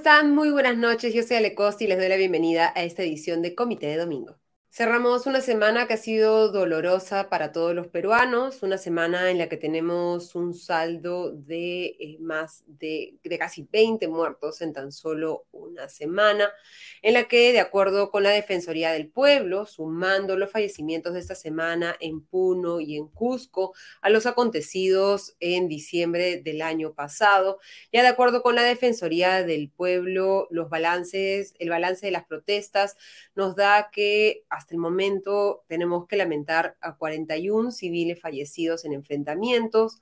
¿Cómo están? Muy buenas noches. Yo soy Ale Costa y les doy la bienvenida a esta edición de Comité de Domingo. Cerramos una semana que ha sido dolorosa para todos los peruanos, una semana en la que tenemos un saldo de eh, más de, de, casi 20 muertos en tan solo una semana, en la que, de acuerdo con la Defensoría del Pueblo, sumando los fallecimientos de esta semana en Puno y en Cusco a los acontecidos en diciembre del año pasado, ya de acuerdo con la Defensoría del Pueblo, los balances, el balance de las protestas nos da que hasta el momento tenemos que lamentar a 41 civiles fallecidos en enfrentamientos,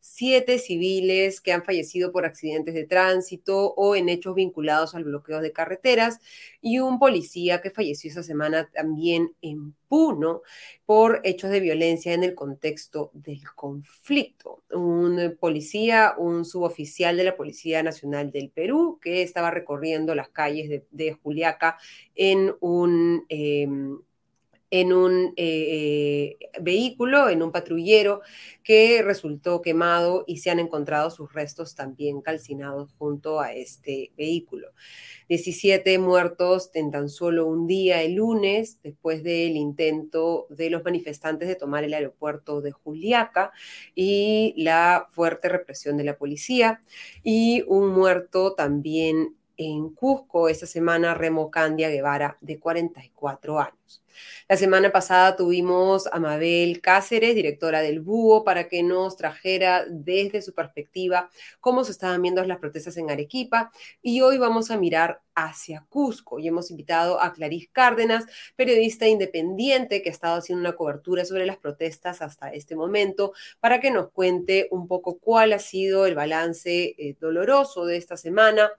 siete civiles que han fallecido por accidentes de tránsito o en hechos vinculados al bloqueo de carreteras y un policía que falleció esa semana también en Puno por hechos de violencia en el contexto del conflicto. Un policía, un suboficial de la Policía Nacional del Perú que estaba recorriendo las calles de, Juliaca en un... Em, en un eh, vehículo, en un patrullero que resultó quemado y se han encontrado sus restos también calcinados junto a este vehículo. 17 muertos en tan solo un día el lunes después del intento de los manifestantes de tomar el aeropuerto de Juliaca y la fuerte represión de la policía y un muerto también en Cusco esta semana Remo Candia Guevara de 44 años. La semana pasada tuvimos a Mabel Cáceres, directora del Búho, para que nos trajera desde su perspectiva cómo se estaban viendo las protestas en Arequipa. Y hoy vamos a mirar hacia Cusco y hemos invitado a Clarice Cárdenas, periodista independiente que ha estado haciendo una cobertura sobre las protestas hasta este momento, para que nos cuente un poco cuál ha sido el balance eh, doloroso de esta semana,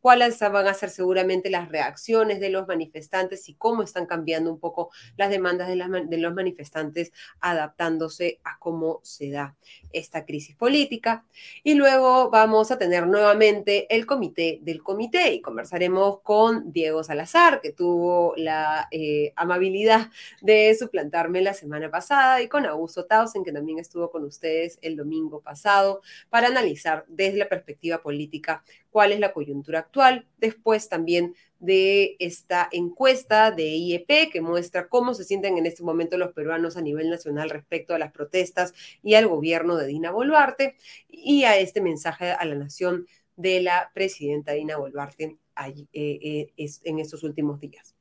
cuáles van a ser seguramente las reacciones de los manifestantes y cómo están cambiando un poco las demandas de, los manifestantes adaptándose a cómo se da esta crisis política. Y luego vamos a tener nuevamente el comité del comité y conversaremos con Diego Salazar, que tuvo la eh, amabilidad de suplantarme la semana pasada, y con Augusto Tausen, que también estuvo con ustedes el domingo pasado, para analizar desde la perspectiva política cuál es la coyuntura actual, después también de esta encuesta de IEP que muestra cómo se sienten en este momento los peruanos a nivel nacional respecto a las protestas y al gobierno de Dina Boluarte y a este mensaje a la nación de la presidenta Dina Boluarte eh, eh, en estos últimos días.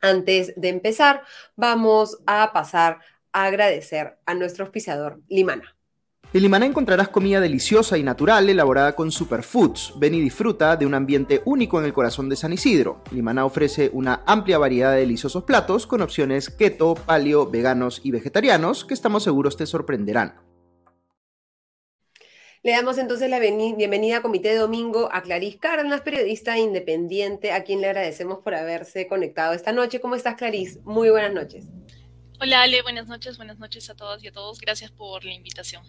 Antes de empezar, vamos a pasar a agradecer a nuestro auspiciador Limana. En Limaná encontrarás comida deliciosa y natural elaborada con superfoods. Ven y disfruta de un ambiente único en el corazón de San Isidro. Limaná ofrece una amplia variedad de deliciosos platos con opciones keto, paleo, veganos y vegetarianos que estamos seguros te sorprenderán. Le damos entonces la bienvenida a Comité de Domingo a Clarice Cárdenas, periodista independiente, a quien le agradecemos por haberse conectado esta noche. ¿Cómo estás, Clarice? Muy buenas noches. Hola, Ale, buenas noches, buenas noches a todas y a todos. Gracias por la invitación.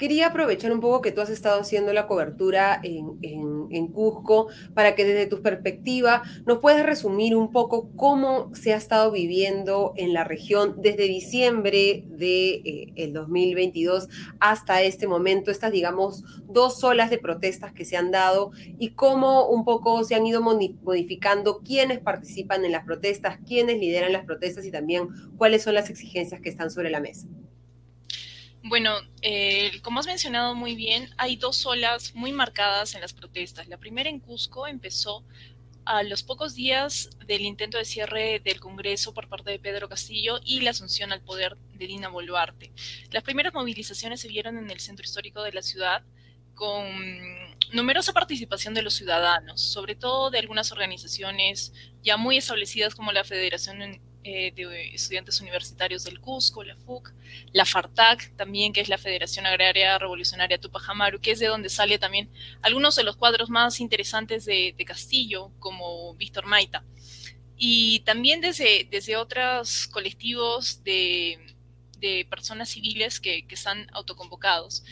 Quería aprovechar un poco que tú has estado haciendo la cobertura en, Cusco para que desde tu perspectiva nos puedas resumir un poco cómo se ha estado viviendo en la región desde diciembre del de, eh, 2022 hasta este momento, estas digamos dos olas de protestas que se han dado y cómo un poco se han ido modificando quiénes participan en las protestas, quiénes lideran las protestas y también cuáles son las exigencias que están sobre la mesa. Bueno, eh, como has mencionado muy bien, hay dos olas muy marcadas en las protestas. La primera en Cusco empezó a los pocos días del intento de cierre del Congreso por parte de Pedro Castillo y la asunción al poder de Dina Boluarte. Las primeras movilizaciones se vieron en el centro histórico de la ciudad con numerosa participación de los ciudadanos, sobre todo de algunas organizaciones ya muy establecidas como la Federación eh, de Estudiantes Universitarios del Cusco, la FUC, la FARTAC también, que es la Federación Agraria Revolucionaria Tupac Amaru, que es de donde sale también algunos de los cuadros más interesantes de, Castillo, como Víctor Maita. Y también desde, desde otros colectivos de, personas civiles que, que están autoconvocados.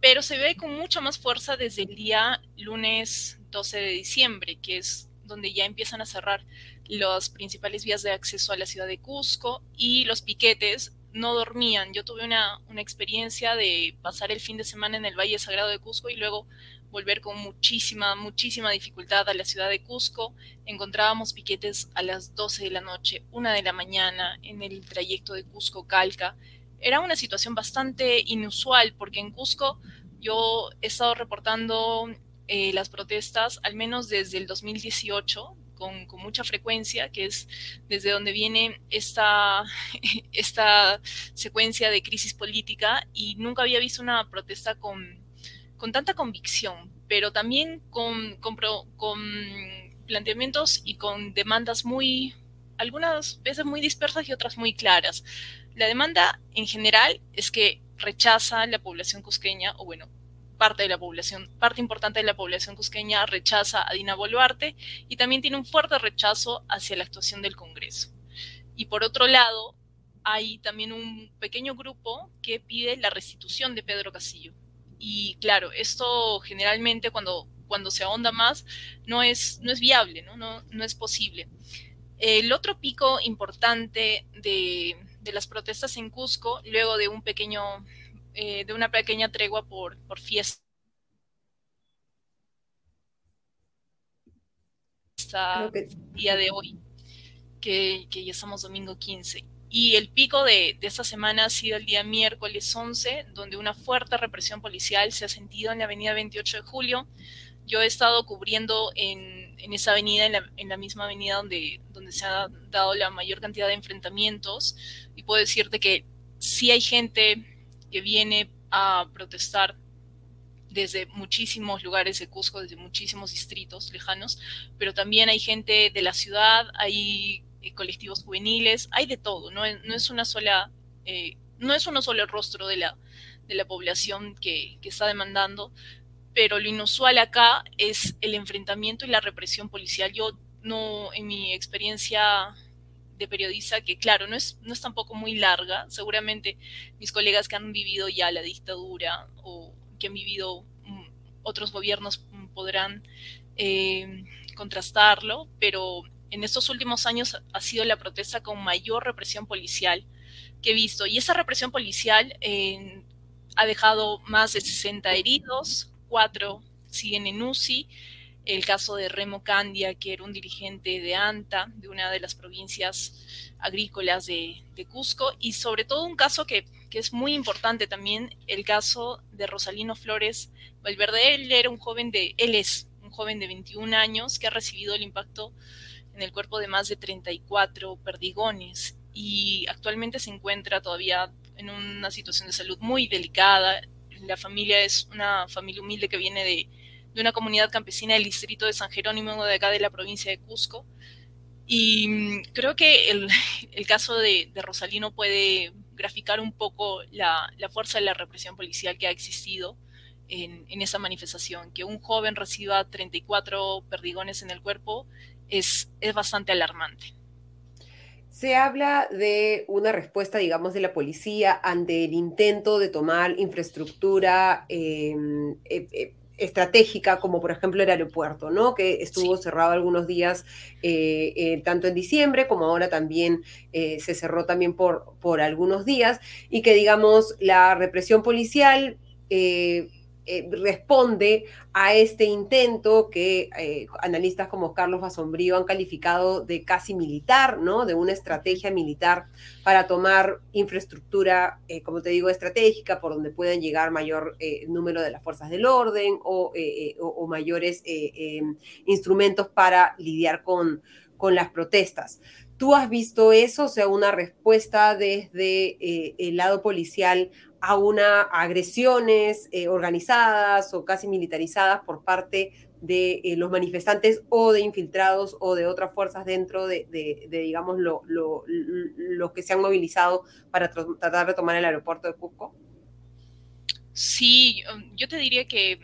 Pero se ve con mucha más fuerza desde el día lunes 12 de diciembre, que es donde ya empiezan a cerrar las principales vías de acceso a la ciudad de Cusco y los piquetes no dormían. Yo tuve una, una, experiencia de pasar el fin de semana en el Valle Sagrado de Cusco y luego volver con muchísima, muchísima dificultad a la ciudad de Cusco. Encontrábamos piquetes a las 12 de la noche, una de la mañana, en el trayecto de Cusco-Calca. Era una situación bastante inusual porque en Cusco yo he estado reportando eh, las protestas al menos desde el 2018, con, mucha frecuencia, que es desde donde viene esta, esta secuencia de crisis política y nunca había visto una protesta con, con tanta convicción, pero también con, con, planteamientos y con demandas muy, algunas veces muy dispersas y otras muy claras. La demanda en general es que rechaza la población cusqueña, o bueno, parte de la población, parte importante de la población cusqueña rechaza a Dina Boluarte y también tiene un fuerte rechazo hacia la actuación del Congreso. Y por otro lado, hay también un pequeño grupo que pide la restitución de Pedro Castillo. Y claro, esto generalmente cuando, cuando se ahonda más no es, no es viable, ¿no? No, no es posible. El otro pico importante de, de las protestas en Cusco, luego de un pequeño eh, de una pequeña tregua por, por fiesta día de hoy, que, que, ya estamos domingo 15. Y el pico de, de, esta semana ha sido el día miércoles 11, donde una fuerte represión policial se ha sentido en la avenida 28 de julio. Yo he estado cubriendo en, en esa avenida, en la, en la, misma avenida donde, donde se ha dado la mayor cantidad de enfrentamientos, y puedo decirte que sí hay gente que viene a protestar desde muchísimos lugares de Cusco, desde muchísimos distritos lejanos, pero también hay gente de la ciudad, hay eh, colectivos juveniles, hay de todo, no, es una sola, eh, no es uno solo el rostro de la, de la población que, que está demandando, pero lo inusual acá es el enfrentamiento y la represión policial. Yo no, en mi experiencia de periodista que, claro, no es, no es tampoco muy larga. Seguramente mis colegas que han vivido ya la dictadura o que han vivido mm, otros gobiernos mm, podrán eh, contrastarlo, pero en estos últimos años ha sido la protesta con mayor represión policial que he visto. Y esa represión policial ha dejado más de 60 heridos, cuatro siguen en UCI el caso de Remo Candia, que era un dirigente de ANTA, de una de las provincias agrícolas de, Cusco, y sobre todo un caso que, es muy importante también, el caso de Rosalino Flores Valverde. Él era un joven de, él es un joven de 21 años que ha recibido el impacto en el cuerpo de más de 34 perdigones y actualmente se encuentra todavía en una situación de salud muy delicada. La familia es una familia humilde que viene de, de una comunidad campesina del distrito de San Jerónimo, de acá de la provincia de Cusco. Y mm, creo que el, caso de, Rosalino puede graficar un poco la, fuerza de la represión policial que ha existido en, esa manifestación. Que un joven reciba 34 perdigones en el cuerpo es, es bastante alarmante. Se habla de una respuesta, digamos, de la policía ante el intento de tomar infraestructura em, eh, eh, estratégica, como por ejemplo el aeropuerto, ¿no? Que estuvo cerrado algunos días, eh, eh, tanto en diciembre como ahora también eh, se cerró también por, por algunos días, y que digamos la represión policial eh, responde a este intento que eh, analistas como Carlos Basombrío han calificado de casi militar, ¿no? De una estrategia militar para tomar infraestructura, eh, como te digo, estratégica, por donde puedan llegar mayor número de las fuerzas del orden o, o mayores instrumentos para lidiar con, con las protestas. ¿Tú has visto eso, o sea, una respuesta desde el lado policial a una agresiones eh, organizadas o casi militarizadas por parte de eh, los manifestantes o de infiltrados o de otras fuerzas dentro de, digamos, los lo, que se han movilizado para tratar de tomar el aeropuerto de Cusco? Sí, um, yo te diría que,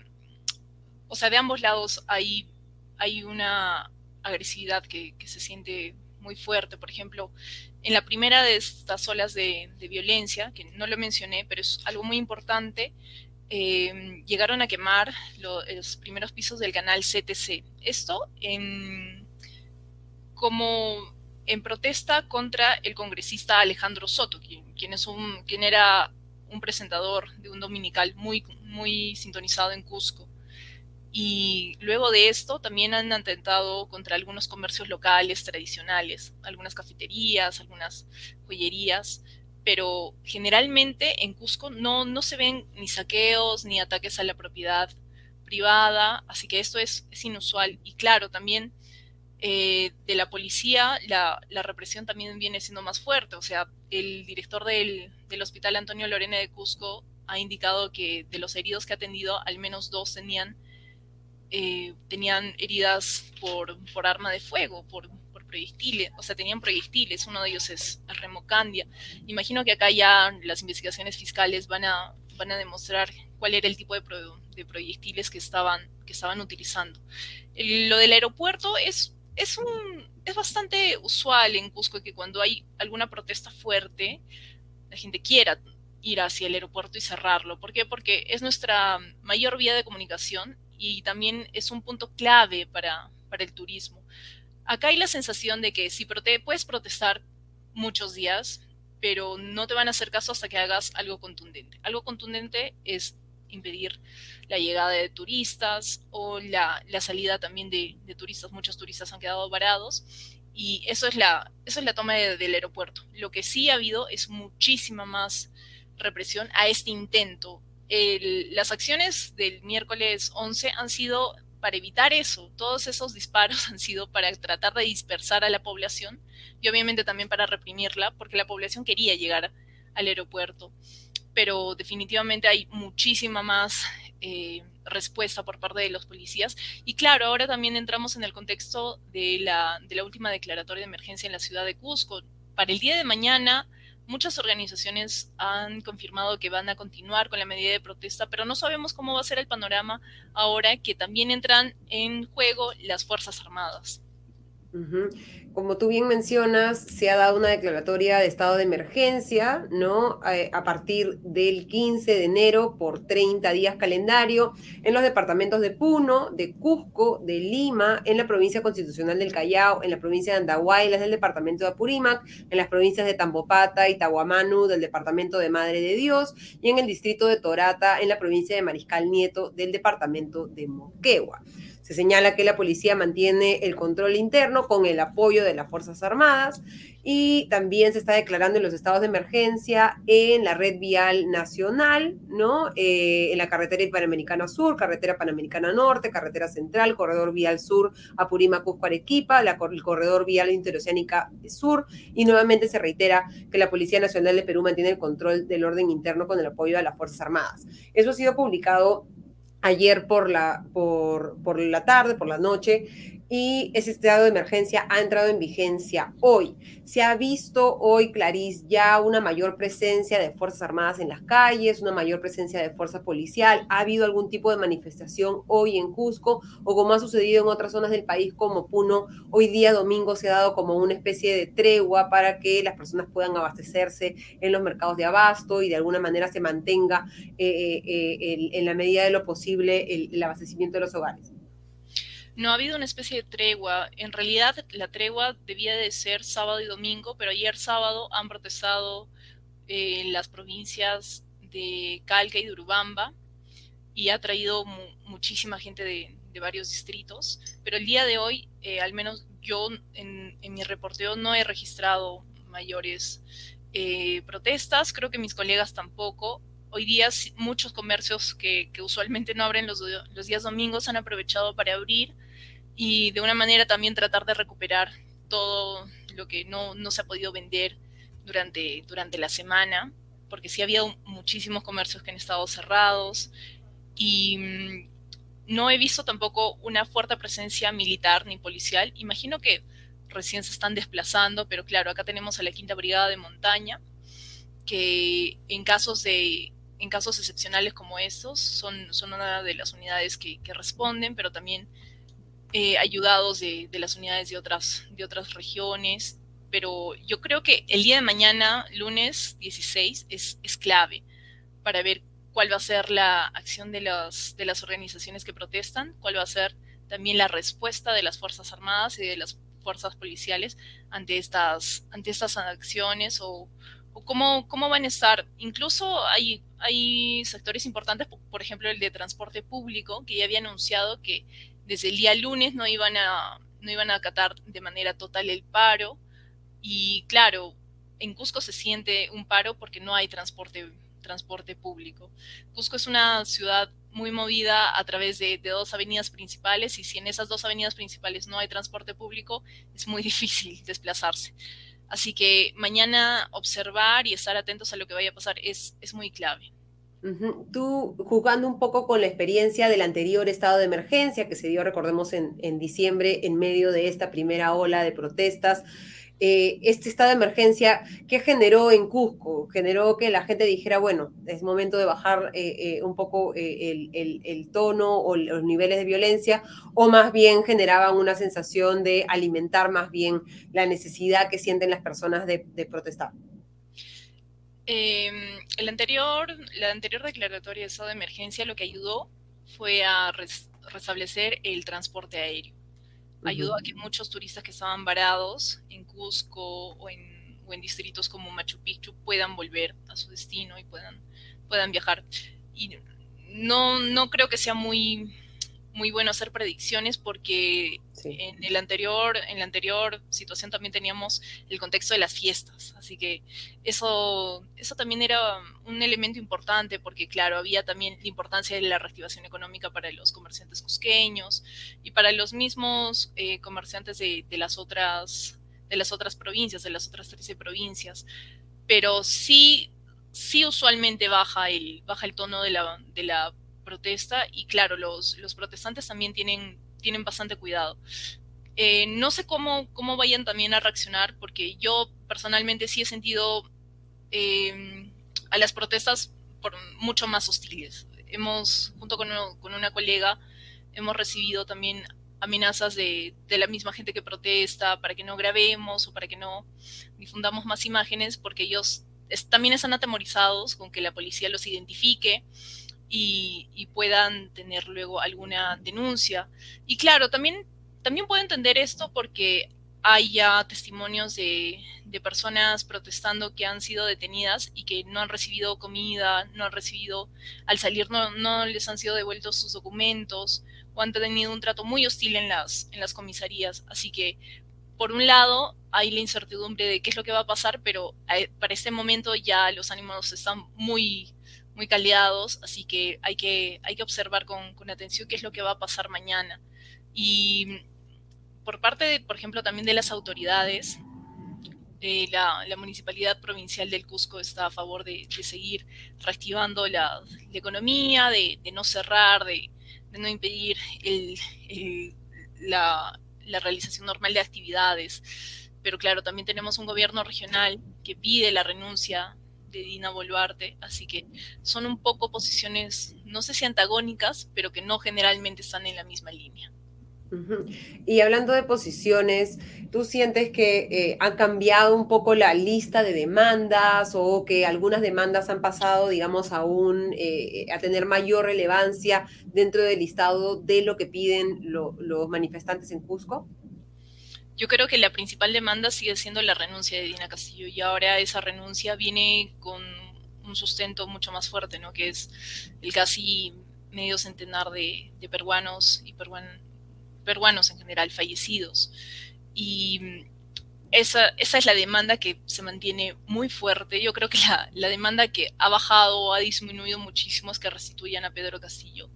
o sea, de ambos lados hay, hay una agresividad que se siente muy fuerte. Por ejemplo, en la primera de estas olas de, violencia, que no lo mencioné, pero es algo muy importante, em, llegaron a quemar los primeros pisos del canal CTC. Esto en, como en protesta contra el congresista Alejandro Soto, quien quien, es un, quien era un presentador de un dominical muy, muy sintonizado en Cusco. Y luego de esto también han atentado contra algunos comercios locales tradicionales, algunas cafeterías, algunas joyerías, pero generalmente en Cusco no, no se ven ni saqueos ni ataques a la propiedad privada, así que esto es, es inusual. Y claro, también eh, de la policía la, la, represión también viene siendo más fuerte, o sea, el director del, del Hospital Antonio Lorena de Cusco ha indicado que de los heridos que ha atendido, al menos dos tenían eh, tenían heridas por, por, arma de fuego, por, por, proyectiles, o sea, tenían proyectiles, uno de ellos es remocandia. Imagino que acá ya las investigaciones fiscales van a, van a demostrar cuál era el tipo de, de proyectiles que estaban, que estaban utilizando. lo del aeropuerto es, es, un, es bastante usual en Cusco que cuando hay alguna protesta fuerte, la gente quiera ir hacia el aeropuerto y cerrarlo. ¿Por qué? Porque es nuestra mayor vía de comunicación y también es un punto clave para, para el turismo. Acá hay la sensación de que si prote puedes protestar muchos días, pero no te van a hacer caso hasta que hagas algo contundente. Algo contundente es impedir la llegada de turistas o la, la salida también de, turistas. Muchos turistas han quedado varados y eso es la, eso es la toma de, del aeropuerto. Lo que sí ha habido es muchísima más represión a este intento las acciones del miércoles 11 han sido para evitar eso. Todos esos disparos han sido para tratar de dispersar a la población y obviamente también para reprimirla, porque la población quería llegar al aeropuerto. Pero definitivamente hay muchísima más eh, respuesta por parte de los policías. Y claro, ahora también entramos en el contexto de la, de la última declaratoria de emergencia en la ciudad de Cusco. Para el día de mañana Muchas organizaciones han confirmado que van a continuar con la medida de protesta, pero no sabemos cómo va a ser el panorama ahora que también entran en juego las Fuerzas Armadas. Como tú bien mencionas, se ha dado una declaratoria de estado de emergencia, ¿no? Eh, a, partir del 15 de enero por 30 días calendario en los departamentos de Puno, de Cusco, de Lima, en la provincia constitucional del Callao, en la provincia de Andahuaylas del departamento de Apurímac, en las provincias de Tambopata y Tahuamanu del departamento de Madre de Dios y en el distrito de Torata en la provincia de Mariscal Nieto del departamento de Moquegua. Se señala que la policía mantiene el control interno con el apoyo de las Fuerzas Armadas y también se está declarando en los estados de emergencia en la red vial nacional, ¿no? Eh, en la carretera Panamericana Sur, carretera Panamericana Norte, carretera Central, corredor vial sur, Apurímac, Cusco, Arequipa, el corredor vial interoceánica sur y nuevamente se reitera que la Policía Nacional de Perú mantiene el control del orden interno con el apoyo de las Fuerzas Armadas. Eso ha sido publicado ayer por la, por, por la tarde, por la noche, y ese estado de emergencia ha entrado en vigencia hoy. Se ha visto hoy, Clarice, ya una mayor presencia de Fuerzas Armadas en las calles, una mayor presencia de fuerza policial. ¿Ha habido algún tipo de manifestación hoy en Cusco o como ha sucedido en otras zonas del país como Puno? Hoy día domingo se ha dado como una especie de tregua para que las personas puedan abastecerse en los mercados de abasto y de alguna manera se mantenga eh, eh, eh, en la medida de lo posible el abastecimiento de los hogares no ha habido una especie de tregua. En realidad la tregua debía de ser sábado y domingo, pero ayer sábado han protestado eh, en las provincias de Calca y de Urubamba y ha traído muchísima gente de, varios distritos. Pero el día de hoy, eh, al menos yo en, mi reporteo no he registrado mayores eh, protestas, creo que mis colegas tampoco. Hoy día muchos comercios que, usualmente no abren los días domingos han aprovechado para abrir y de una manera también tratar de recuperar todo lo que no, no se ha podido vender durante, durante la semana, porque sí había muchísimos comercios que han estado cerrados y mm, no he visto tampoco una fuerte presencia militar ni policial. Imagino que recién se están desplazando, pero claro, acá tenemos a la Quinta Brigada de Montaña, que en casos de en casos excepcionales como estos son, son una de las unidades que responden, pero también eh, ayudados de, las unidades de otras, de otras regiones, pero yo creo que el día de mañana, lunes 16, es, es clave para ver cuál va a ser la acción de las, de las organizaciones que protestan, cuál va a ser también la respuesta de las Fuerzas Armadas y de las fuerzas policiales ante estas, ante estas acciones o, o cómo, cómo van a estar. Incluso hay, hay sectores importantes, por ejemplo el de transporte público, que ya había anunciado que desde el día lunes no iban a, no iban a acatar de manera total el paro. Y claro, en Cusco se siente un paro porque no hay transporte, transporte público. Cusco es una ciudad muy movida a través de, dos avenidas principales y si en esas dos avenidas principales no hay transporte público, es muy difícil desplazarse. Así que mañana observar y estar atentos a lo que vaya a pasar es, es muy clave. Tú, jugando un poco con la experiencia del anterior estado de emergencia que se dio, recordemos, en, en diciembre, en medio de esta primera ola de protestas, eh, este estado de emergencia, ¿qué generó en Cusco? Generó que la gente dijera, bueno, es momento de bajar eh, eh, un poco el, tono o los niveles de violencia, o más bien generaban una sensación de alimentar más bien la necesidad que sienten las personas de, protestar. Em, el anterior, la anterior declaratoria de estado de emergencia lo que ayudó fue a restablecer el transporte aéreo ayudó a que muchos turistas que estaban varados en Cusco o en, o en, distritos como Machu Picchu puedan volver a su destino y puedan, puedan viajar. Y no, no creo que sea muy muy bueno hacer predicciones porque en, el anterior, en la anterior situación también teníamos el contexto de las fiestas, así que eso, eso también era un elemento importante porque claro, había también la importancia de la reactivación económica para los comerciantes cusqueños y para los mismos eh, comerciantes de, las otras, de las otras provincias, de las otras 13 provincias, pero sí, sí usualmente baja el, baja el tono de la, de la protesta y claro, los, los protestantes también tienen, tienen bastante cuidado. Eh, no sé cómo, cómo vayan también a reaccionar, porque yo personalmente sí he sentido em, a las protestas por mucho más hostiles. Hemos, junto con, con una colega, hemos recibido también amenazas de, de, la misma gente que protesta para que no grabemos o para que no difundamos más imágenes, porque ellos también están atemorizados con que la policía los identifique y, puedan tener luego alguna denuncia. Y claro, también, también puedo entender esto porque hay ya testimonios de, personas protestando que han sido detenidas y que no han recibido comida, no han recibido, al salir no, no, les han sido devueltos sus documentos o han tenido un trato muy hostil en las, en las comisarías. Así que, por un lado, hay la incertidumbre de qué es lo que va a pasar, pero eh, para este momento ya los ánimos están muy, muy caldeados, así que hay que, hay que observar con, con, atención qué es lo que va a pasar mañana. Y por parte, de, por ejemplo, también de las autoridades, eh, la, la, Municipalidad Provincial del Cusco está a favor de, de seguir reactivando la, la economía, de, de, no cerrar, de, no impedir el, el, la, la realización normal de actividades. Pero claro, también tenemos un gobierno regional que pide la renuncia Dina Boluarte, así que son un poco posiciones, no sé si antagónicas, pero que no generalmente están en la misma línea. Y hablando de posiciones, ¿tú sientes que eh, han cambiado un poco la lista de demandas o que algunas demandas han pasado, digamos, a, eh, a tener mayor relevancia dentro del listado de lo que piden los manifestantes en Cusco? Yo creo que la principal demanda sigue siendo la renuncia de Dina Castillo y ahora esa renuncia viene con un sustento mucho más fuerte, ¿no? Que es el casi medio centenar de, peruanos y peruanos en general fallecidos. Y esa, esa, es la demanda que se mantiene muy fuerte. Yo creo que la, la demanda que ha bajado o ha disminuido muchísimo es que restituyan a Pedro Castillo.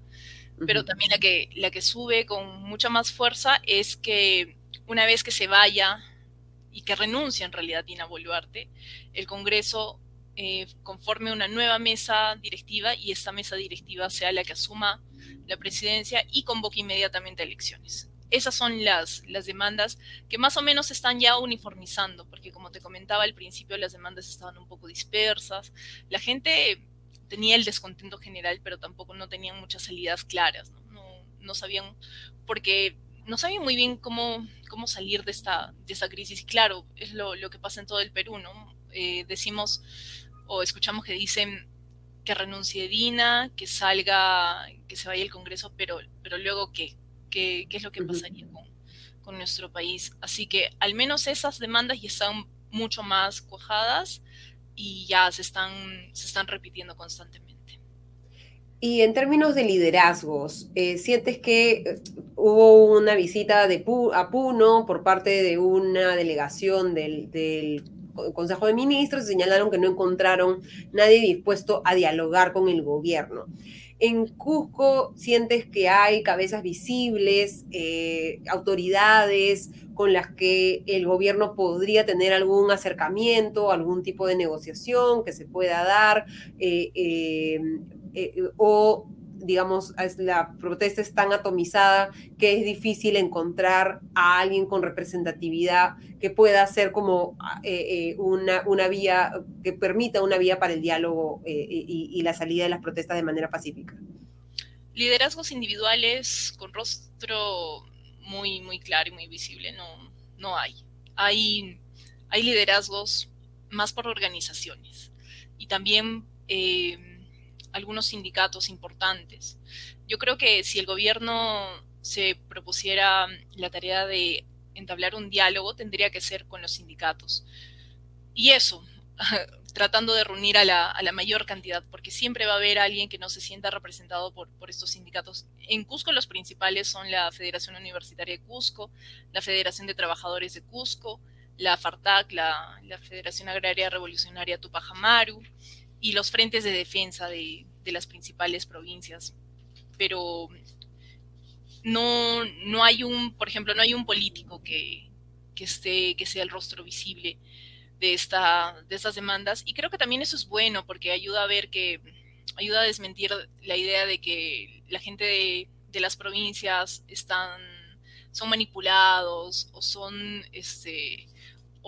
Pero también la que, la que sube con mucha más fuerza es que una vez que se vaya y que renuncie en realidad Dina Boluarte, el Congreso eh, conforme una nueva mesa directiva y esta mesa directiva sea la que asuma la presidencia y convoque inmediatamente elecciones. Esas son las, las demandas que más o menos están ya uniformizando, porque como te comentaba al principio, las demandas estaban un poco dispersas. La gente tenía el descontento general, pero tampoco no tenían muchas salidas claras, no, no, no sabían, porque no sabían muy bien cómo, cómo salir de esta, de esta crisis. Claro, es lo, lo, que pasa en todo el Perú, ¿no? Eh, decimos o escuchamos que dicen que renuncie Dina, que salga, que se vaya el Congreso, pero, pero luego ¿qué? ¿Qué, qué es lo que pasaría con, con, nuestro país? Así que al menos esas demandas ya están mucho más cuajadas y ya se están, se están repitiendo constantemente. Y en términos de liderazgos, eh, ¿sientes que eh, hubo una visita de a Puno por parte de una delegación del, del Consejo de Ministros y señalaron que no encontraron nadie dispuesto a dialogar con el gobierno? En Cusco sientes que hay cabezas visibles, eh, autoridades con las que el gobierno podría tener algún acercamiento, algún tipo de negociación que se pueda dar, eh, eh, o digamos, la protesta es tan atomizada que es difícil encontrar a alguien con representatividad que pueda ser como una, una, vía, que permita una vía para el diálogo y, y, la salida de las protestas de manera pacífica. Liderazgos individuales con rostro muy, muy claro y muy visible, no, no hay. hay. Hay liderazgos más por organizaciones y también eh, algunos sindicatos importantes. Yo creo que si el gobierno se propusiera la tarea de entablar un diálogo, tendría que ser con los sindicatos. Y eso, tratando de reunir a la, mayor cantidad, porque siempre va a haber alguien que no se sienta representado por, estos sindicatos. En Cusco los principales son la Federación Universitaria de Cusco, la Federación de Trabajadores de Cusco, la FARTAC, la, Federación Agraria Revolucionaria Tupac Amaru, y los frentes de defensa de, las principales provincias. Pero no, no hay un, por ejemplo, no hay un político que, que, esté, que sea el rostro visible de, esta, de estas demandas. Y creo que también eso es bueno porque ayuda a ver que, ayuda a desmentir la idea de que la gente de, las provincias están, son manipulados o son, este,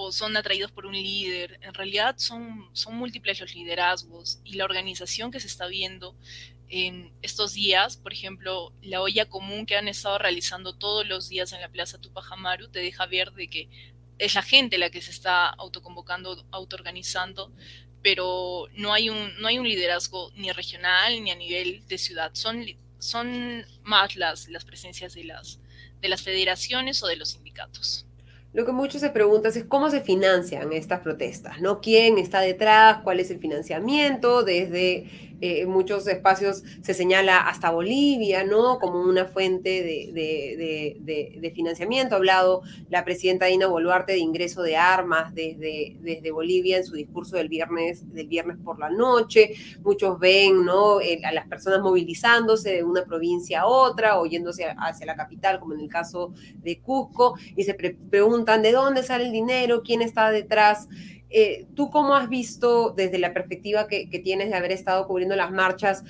o son atraídos por un líder. En realidad son, son múltiples los liderazgos y la organización que se está viendo en estos días, por ejemplo, la olla común que han estado realizando todos los días en la Plaza Tupac Amaru te deja ver de que es la gente la que se está autoconvocando, autoorganizando, pero no hay un, no hay un liderazgo ni regional ni a nivel de ciudad. Son, son más las, las presencias de las, de las federaciones o de los sindicatos. Lo que muchos se preguntan es cómo se financian estas protestas, ¿no? ¿Quién está detrás? ¿Cuál es el financiamiento? Desde eh, en muchos espacios se señala hasta Bolivia, ¿no? Como una fuente de, financiamiento. Ha hablado la presidenta Dina Boluarte de ingreso de armas desde, desde Bolivia en su discurso del viernes, del viernes por la noche. Muchos ven, ¿no? a las personas movilizándose de una provincia a otra o yéndose hacia la capital, como en el caso de Cusco, y se preguntan de dónde sale el dinero, quién está detrás. Eh, ¿Tú cómo has visto desde la perspectiva que, tienes de haber estado cubriendo las marchas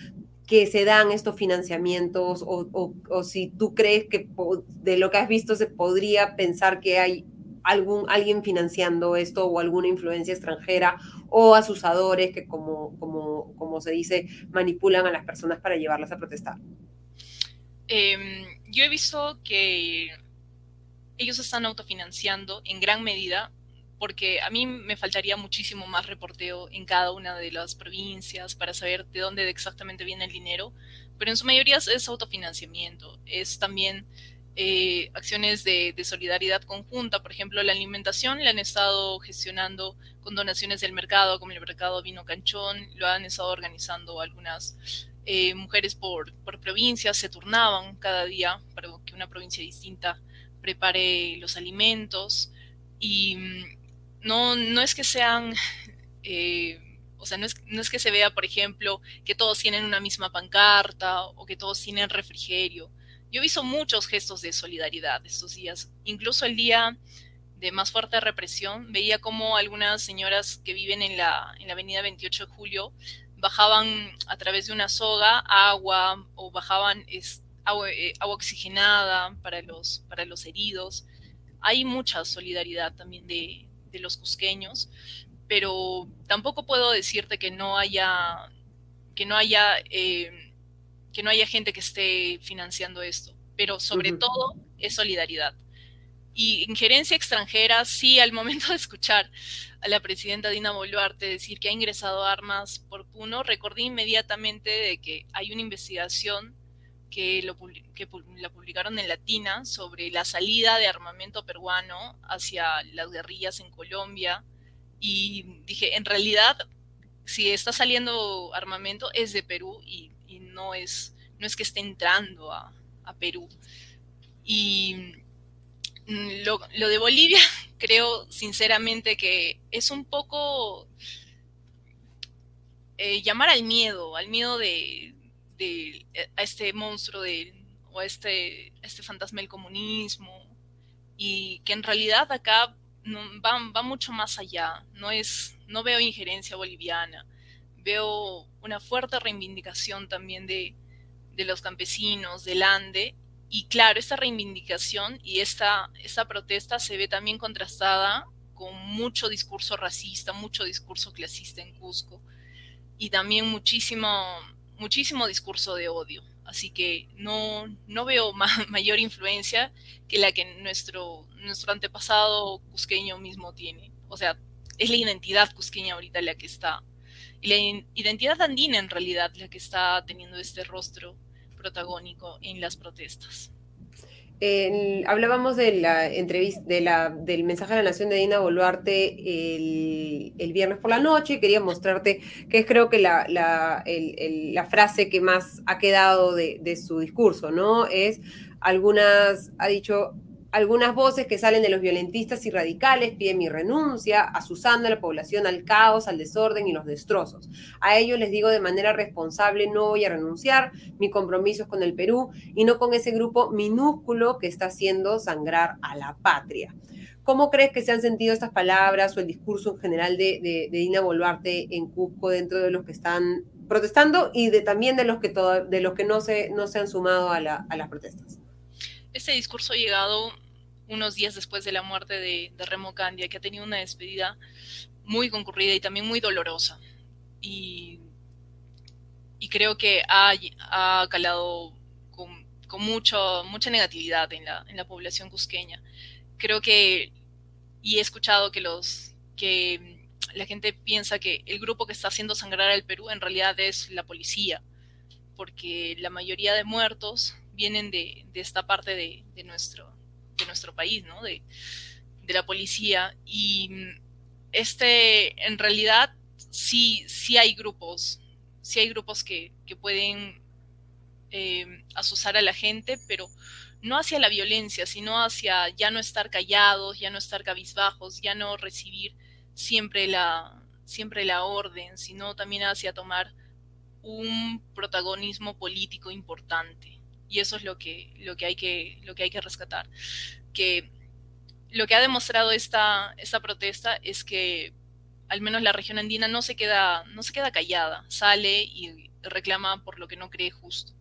que se dan estos financiamientos o, si tú crees que de lo que has visto se podría pensar que hay algún, alguien financiando esto o alguna influencia extranjera o asusadores que como, como, como se dice manipulan a las personas para llevarlas a protestar? Em, yo he visto que ellos están autofinanciando en gran medida porque a mí me faltaría muchísimo más reporteo en cada una de las provincias para saber de dónde exactamente viene el dinero, pero en su mayoría es autofinanciamiento, es también eh, acciones de, solidaridad conjunta, por ejemplo, la alimentación la han estado gestionando con donaciones del mercado, como el mercado Vino Canchón, lo han estado organizando algunas eh, mujeres por, por provincias, se turnaban cada día para que una provincia distinta prepare los alimentos y mm, no, no es que sean, eh, o sea, no es, no es que se vea, por ejemplo, que todos tienen una misma pancarta o que todos tienen refrigerio. Yo he visto muchos gestos de solidaridad estos días, incluso el día de más fuerte represión, veía como algunas señoras que viven en la, en la avenida 28 de julio bajaban a través de una soga agua o bajaban agua, eh, agua, oxigenada para los, para los heridos. Hay mucha solidaridad también de, de los cusqueños, pero tampoco puedo decirte que no haya, que no haya, eh, que no haya gente que esté financiando esto, pero sobre todo es solidaridad. Y injerencia extranjera, sí, al momento de escuchar a la presidenta Dina Boluarte decir que ha ingresado armas por Puno, recordé inmediatamente de que hay una investigación que, lo, que la publicaron en Latina sobre la salida de armamento peruano hacia las guerrillas en Colombia Y dije, en realidad, si está saliendo armamento es de Perú y, no, es, no es que esté entrando a, Perú. Y mm, lo, de Bolivia, creo sinceramente que es un poco eh, llamar al miedo, al miedo de, a este monstruo de, o a este, este fantasma del comunismo, y que en realidad acá va, mucho más allá, no, es, no veo injerencia boliviana, veo una fuerte reivindicación también de, los campesinos, del Ande, y claro, esta reivindicación y esta, esta protesta se ve también contrastada con mucho discurso racista, mucho discurso clasista en Cusco y también muchísimo, muchísimo discurso de odio. Así que no, no veo mayor influencia que la que nuestro, nuestro antepasado cusqueño mismo tiene. O sea, es la identidad cusqueña ahorita la que está, y la identidad andina en realidad la que está teniendo este rostro protagónico en las protestas hablábamos de la entrevista, de la, del mensaje a la Nación de Dina Boluarte el, viernes por la noche quería mostrarte que es creo que la, la, frase que más ha quedado de, su discurso, ¿no? Es algunas, ha dicho, algunas voces que salen de los violentistas y radicales piden mi renuncia, asusando a la población al caos, al desorden y los destrozos. A ellos les digo de manera responsable, no voy a renunciar, mi compromiso es con el Perú y no con ese grupo minúsculo que está haciendo sangrar a la patria. ¿Cómo crees que se han sentido estas palabras o el discurso en general de, Dina Boluarte en Cusco dentro de los que están protestando y de, también de los que, de los que no, se, no se han sumado a las protestas? Este discurso ha llegado unos días después de la muerte de, Remo Candia, que ha tenido una despedida muy concurrida y también muy dolorosa. Y, creo que ha, calado con, mucha negatividad en la, en la población cusqueña. Creo que, y he escuchado que los que la gente piensa que el grupo que está haciendo sangrar al Perú en realidad es la policía, porque la mayoría de muertos vienen de, esta parte de, nuestro, de nuestro país, ¿no? De, la policía. Y este, en realidad, sí, sí hay grupos, sí hay grupos que, pueden eh, asusar a la gente, pero no hacia la violencia, sino hacia ya no estar callados, ya no estar cabizbajos, ya no recibir siempre la, siempre la orden, sino también hacia tomar un protagonismo político importante y eso es lo que, lo que, hay, que, lo que hay que rescatar. Que lo que ha demostrado esta, esta protesta es que al menos la región andina no se queda, no se queda callada, sale y reclama por lo que no cree justo.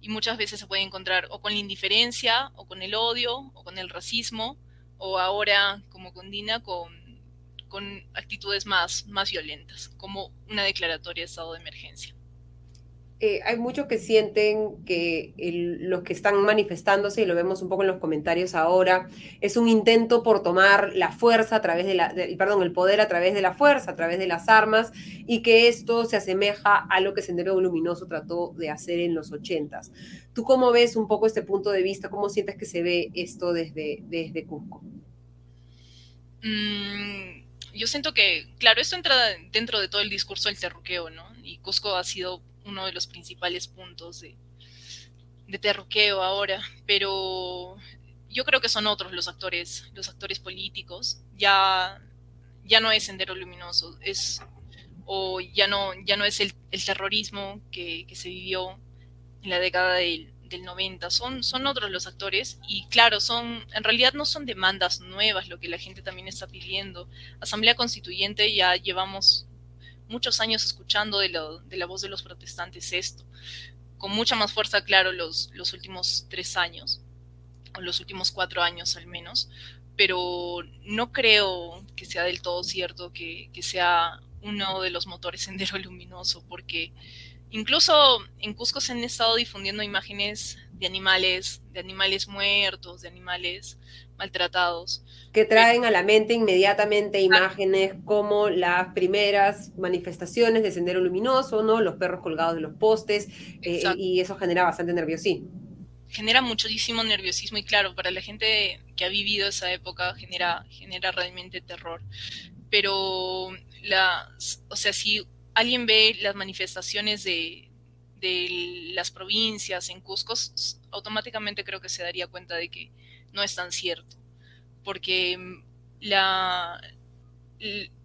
Y muchas veces se puede encontrar o con la indiferencia, o con el odio, o con el racismo, o ahora, como con Dina, con, con actitudes más, más violentas, como una declaratoria de estado de emergencia. Eh, hay muchos que sienten que los que están manifestándose, y lo vemos un poco en los comentarios ahora, es un intento por tomar la fuerza a través de la, perdón, el poder a través de la fuerza, a través de las armas, y que esto se asemeja a lo que Sendero Luminoso trató de hacer en los ochentas. ¿Tú cómo ves un poco este punto de vista? ¿Cómo sientes que se ve esto desde, desde Cusco? Mm, yo siento que, claro, esto entra dentro de todo el discurso del terruqueo, ¿no? Y Cusco ha sido uno de los principales puntos de, de terruqueo ahora, pero yo creo que son otros los actores, los actores políticos. Ya, ya no es Sendero Luminoso, es o ya no, ya no es el, terrorismo que, se vivió en la década del, del 90, son, son otros los actores y claro, son, en realidad no son demandas nuevas lo que la gente también está pidiendo. Asamblea Constituyente ya llevamos muchos años escuchando de, la voz de los protestantes esto, con mucha más fuerza, claro, los, los últimos tres años, o los últimos cuatro años al menos, pero no creo que sea del todo cierto que, que sea uno de los motores Sendero Luminoso, porque incluso en Cusco se han estado difundiendo imágenes de animales, de animales muertos, de animales maltratados. Que traen a la mente inmediatamente imágenes como las primeras manifestaciones de Sendero Luminoso, ¿no? Los perros colgados de los postes, eh, y eso genera bastante nerviosismo. Genera muchísimo nerviosismo y claro, para la gente que ha vivido esa época genera, genera realmente terror. pero las, o sea, si alguien ve las manifestaciones de, de las provincias en Cusco, automáticamente creo que se daría cuenta de que no es tan cierto, porque mm, la,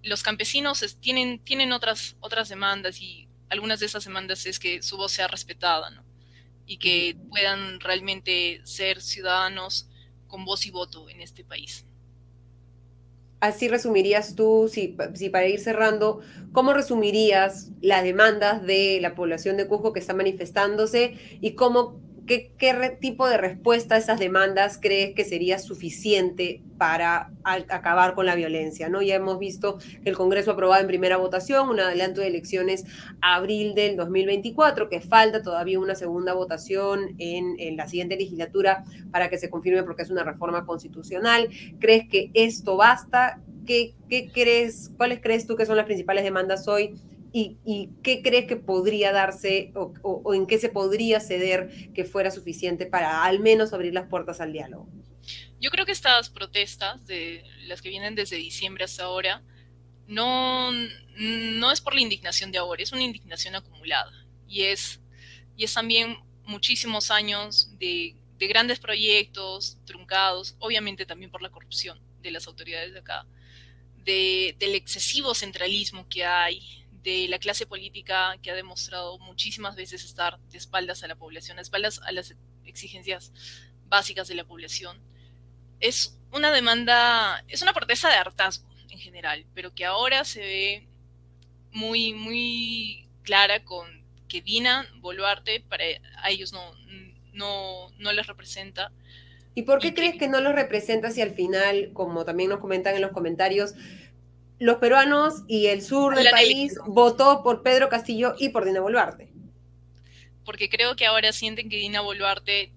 los campesinos tienen, tienen otras, otras demandas y algunas de esas demandas es que su voz sea respetada, ¿no? Y que puedan realmente ser ciudadanos con voz y voto en este país. Así resumirías tú, si, para ir cerrando, ¿cómo resumirías las demandas de la población de Cusco que está manifestándose y cómo ¿Qué, tipo de respuesta a esas demandas crees que sería suficiente para acabar con la violencia? ¿no? Ya hemos visto que el Congreso ha aprobado en primera votación un adelanto de elecciones abril del 2024, que falta todavía una segunda votación en, en la siguiente legislatura para que se confirme porque es una reforma constitucional. ¿Crees que esto basta? ¿Qué, qué crees, ¿Cuáles crees tú que son las principales demandas hoy? Y, qué crees que podría darse o, en qué se podría ceder que fuera suficiente para al menos abrir las puertas al diálogo? Yo creo que estas protestas, de las que vienen desde diciembre hasta ahora, no, no es por la indignación de ahora, es una indignación acumulada. Y es, y es también muchísimos años de, de grandes proyectos truncados, obviamente también por la corrupción de las autoridades de acá, de, del excesivo centralismo que hay, de la clase política que ha demostrado muchísimas veces estar de espaldas a la población, de espaldas a las exigencias básicas de la población. Es una demanda, es una protesta de hartazgo en general, pero que ahora se ve muy, muy clara con que Dina Boluarte para a ellos no, no, no les representa. ¿Y por qué crees que... que no los representa si al final, como también nos comentan en los comentarios, los peruanos y el sur del país votó por Pedro Castillo y por Dina Boluarte. Porque creo que ahora sienten que Dina Boluarte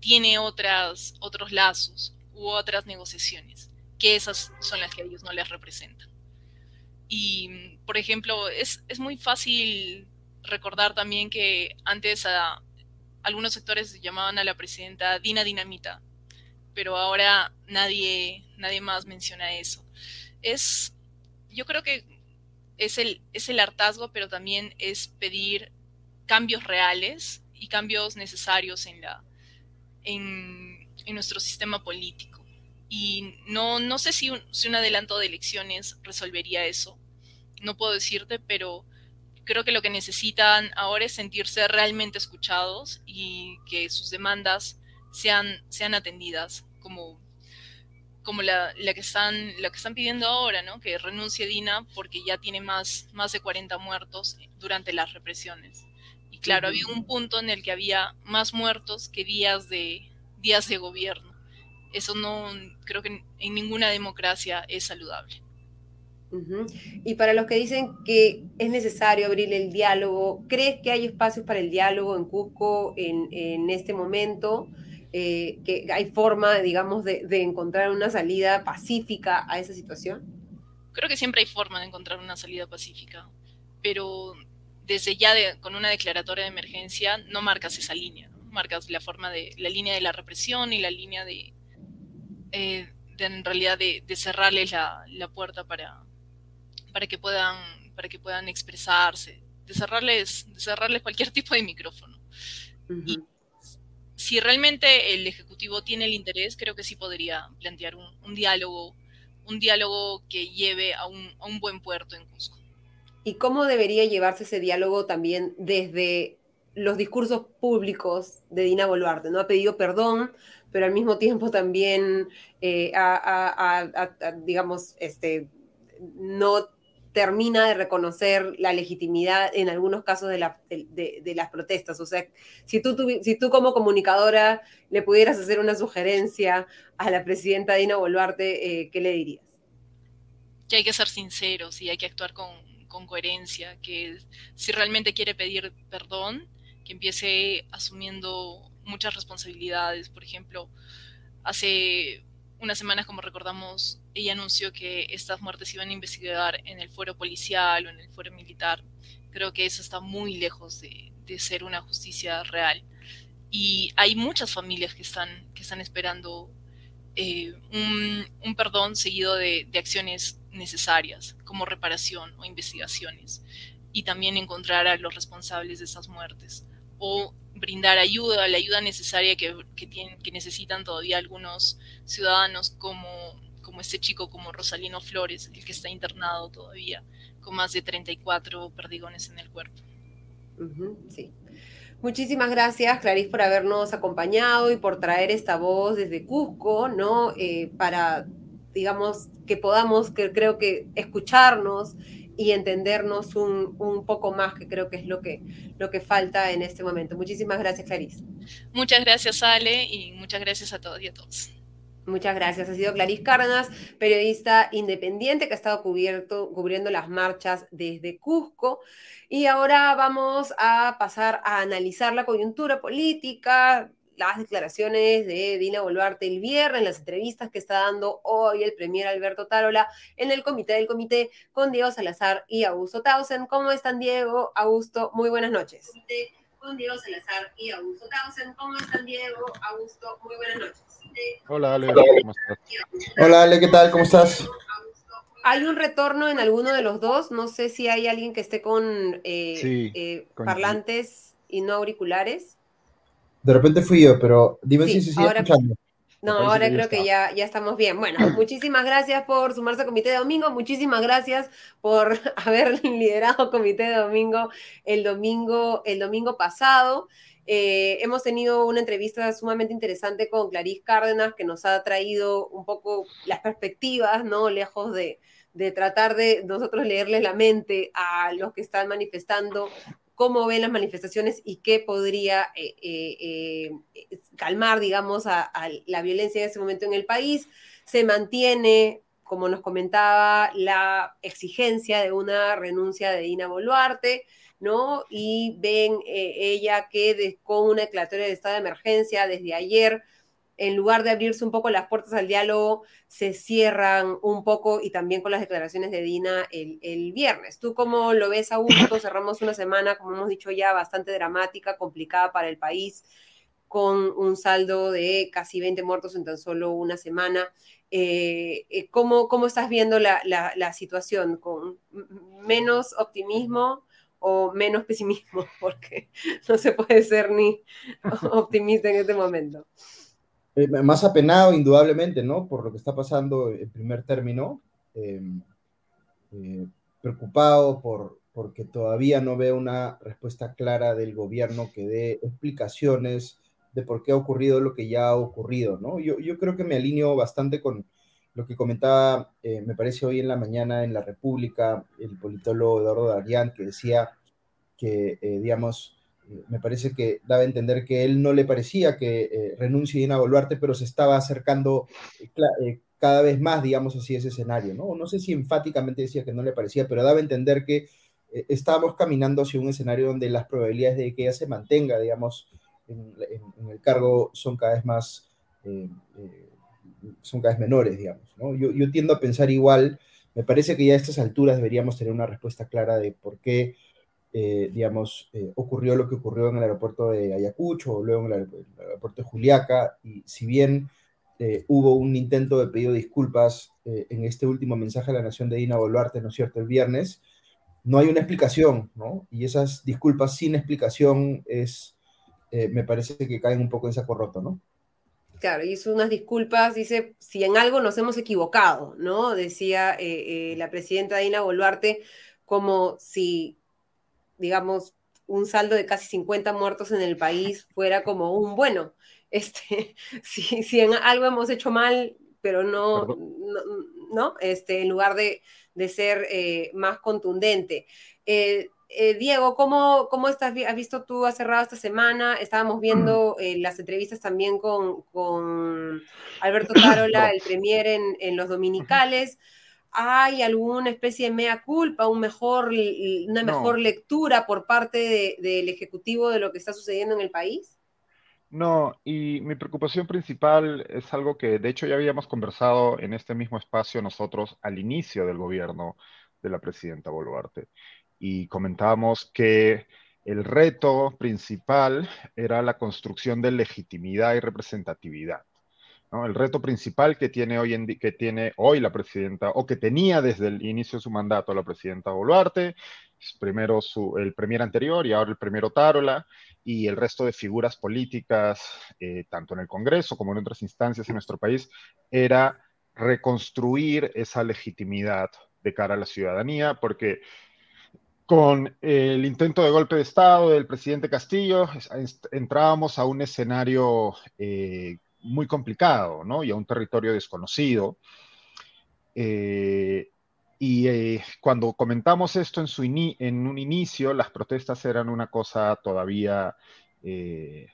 tiene otras, otros lazos u otras negociaciones, que esas son las que a ellos no les representan. Y, por ejemplo, es, es muy fácil recordar también que antes a, algunos sectores llamaban a la presidenta Dina Dinamita, pero ahora nadie, nadie más menciona eso. Es yo creo que es el, es el hartazgo, pero también es pedir cambios reales y cambios necesarios en, la, en, nuestro sistema político. Y no, no sé si un, si un adelanto de elecciones resolvería eso. No puedo decirte, pero creo que lo que necesitan ahora es sentirse realmente escuchados y que sus demandas sean, sean atendidas como como la, que están, la que están pidiendo ahora, ¿no? Que renuncie Dina porque ya tiene más, más de 40 muertos durante las represiones. Y claro, había un punto en el que había más muertos que días de, días de gobierno. Eso no, creo que en ninguna democracia es saludable. Y para los que dicen que es necesario abrir el diálogo, ¿crees que hay espacios para el diálogo en Cusco en, en este momento? Eh, que hay forma, digamos, de, encontrar una salida pacífica a esa situación? Creo que siempre hay forma de encontrar una salida pacífica, pero desde ya con una declaratoria de emergencia no marcas esa línea, marcas la forma de la línea de la represión y la línea de, eh, en realidad de, cerrarles la, puerta para, para que puedan para que puedan expresarse, de cerrarles, de cerrarles cualquier tipo de micrófono si realmente el Ejecutivo tiene el interés, creo que sí podría plantear un, diálogo, un diálogo que lleve a un, buen puerto en Cusco. ¿Y cómo debería llevarse ese diálogo también desde los discursos públicos de Dina Boluarte? ¿no? Ha pedido perdón, pero al mismo tiempo también eh, digamos, este, no termina de reconocer la legitimidad en algunos casos de, las protestas. O sea, si tú, si tú como comunicadora le pudieras hacer una sugerencia a la presidenta Dina Boluarte, eh, ¿qué le dirías? Que hay que ser sinceros y hay que actuar con coherencia, que si realmente quiere pedir perdón, que empiece asumiendo muchas responsabilidades. Por ejemplo, hace unas semanas, como recordamos, ella anunció que estas muertes iban a investigar en el fuero policial o en el fuero militar. Creo que eso está muy lejos de, ser una justicia real. Y hay muchas familias que están, que están esperando eh, un, perdón seguido de, acciones necesarias, como reparación o investigaciones, y también encontrar a los responsables de esas muertes, brindar ayuda, la ayuda necesaria que, tienen, que necesitan todavía algunos ciudadanos, como, como este chico, como Rosalino Flores, el que está internado todavía, con más de 34 perdigones en el cuerpo. sí. Muchísimas gracias, Clarice, por habernos acompañado y por traer esta voz desde Cusco, ¿no? Eh, para, digamos, que podamos, que creo que escucharnos y entendernos un, un, poco más, que creo que es lo que, lo que falta en este momento. Muchísimas gracias, Clarice. Muchas gracias, Ale, y muchas gracias a todos y a todos. Muchas gracias. Ha sido Clarice Cárdenas, periodista independiente que ha estado cubierto, cubriendo las marchas desde Cusco. Y ahora vamos a pasar a analizar la coyuntura política, las declaraciones de Dina Boluarte el viernes, las entrevistas que está dando hoy el premier Alberto Tarola en el comité del comité con Diego Salazar y Augusto Tausen. ¿Cómo están, Diego? Augusto, muy buenas noches. Con Diego Salazar y Augusto Tausen. ¿Cómo están, Diego? Augusto, muy buenas noches. Hola Ale, ¿cómo estás? Hola Ale, ¿qué tal? ¿Cómo estás? ¿Hay un retorno en alguno de los dos? No sé si hay alguien que esté con, eh, eh, parlantes y no auriculares. De repente fui yo, pero dime si se sigue escuchando. No, ahora creo que ya, ya estamos bien. Bueno, muchísimas gracias por sumarse a Comité de Domingo, muchísimas gracias por haber liderado Comité de Domingo el domingo, el domingo pasado. Eh, hemos tenido una entrevista sumamente interesante con Clarice Cárdenas que nos ha traído un poco las perspectivas, ¿no? Lejos de, tratar de nosotros leerles la mente a los que están manifestando, cómo ven las manifestaciones y qué podría eh, eh, calmar, digamos, a, la violencia en ese momento en el país. Se mantiene, como nos comentaba, la exigencia de una renuncia de Dina Boluarte. ¿no? Y ven eh, ella que con una declaratoria de estado de emergencia desde ayer, en lugar de abrirse un poco las puertas al diálogo, se cierran un poco y también con las declaraciones de Dina el, viernes. ¿Tú cómo lo ves, Augusto? Cerramos una semana, como hemos dicho ya, bastante dramática, complicada para el país, con un saldo de casi 20 muertos en tan solo una semana. Eh, eh, ¿cómo, ¿cómo, estás viendo la, la situación? ¿Con menos optimismo? o menos pesimismo, porque no se puede ser ni optimista en este momento. Eh, más apenado, indudablemente, ¿no? Por lo que está pasando en primer término. Em, eh, preocupado por, porque todavía no veo una respuesta clara del gobierno que dé explicaciones de por qué ha ocurrido lo que ya ha ocurrido, ¿no? Yo, yo creo que me alineo bastante con lo que comentaba, eh, me parece hoy en la mañana en La República, el politólogo Eduardo Darian, que decía que, eh, digamos, eh, me parece que daba a entender que él no le parecía que renuncie Dina Boluarte, pero se estaba acercando cada vez más, digamos así, ese escenario, ¿no? No sé si enfáticamente decía que no le parecía, pero daba a entender que estábamos caminando hacia un escenario donde las probabilidades de que ella se mantenga, digamos, en, el cargo son cada vez más son cada vez menores, digamos. ¿no? Yo, yo, tiendo a pensar igual, me parece que ya a estas alturas deberíamos tener una respuesta clara de por qué, eh, digamos, eh, ocurrió lo que ocurrió en el aeropuerto de Ayacucho o luego en el, aeropuerto de Juliaca, y si bien eh, hubo un intento de pedido de disculpas en este último mensaje a la Nación de Dina Boluarte, ¿no es cierto?, el viernes, no hay una explicación, ¿no? Y esas disculpas sin explicación es, me parece que caen un poco en saco roto, ¿no? Claro, hizo unas disculpas, dice, si en algo nos hemos equivocado, ¿no? Decía la presidenta Dina Boluarte, como si, digamos, un saldo de casi 50 muertos en el país fuera como un bueno. Este, si, si en algo hemos hecho mal, pero no, no, Este, en lugar de, ser eh, más contundente. Eh, Diego, ¿cómo, cómo estás, has visto tú, has cerrado esta semana? Estábamos viendo eh, las entrevistas también con, con Alberto Carola, el premier en, los dominicales. ¿Hay alguna especie de mea culpa, un mejor, una mejor lectura por parte del Ejecutivo de lo que está sucediendo en el país? No, y mi preocupación principal es algo que de hecho ya habíamos conversado en este mismo espacio nosotros al inicio del gobierno de la presidenta Boluarte y comentábamos que el reto principal era la construcción de legitimidad y representatividad. El reto principal que tiene, hoy que tiene hoy la presidenta, o que tenía desde el inicio de su mandato la presidenta Boluarte, primero su, el premier anterior y ahora el primero Tarola, y el resto de figuras políticas, eh, tanto en el Congreso como en otras instancias en nuestro país, era reconstruir esa legitimidad de cara a la ciudadanía, porque con el intento de golpe de Estado del presidente Castillo, entrábamos a un escenario eh, muy complicado, ¿no? Y a un territorio desconocido. Eh, y eh, cuando comentamos esto en, su en un inicio, las protestas eran una cosa todavía, eh,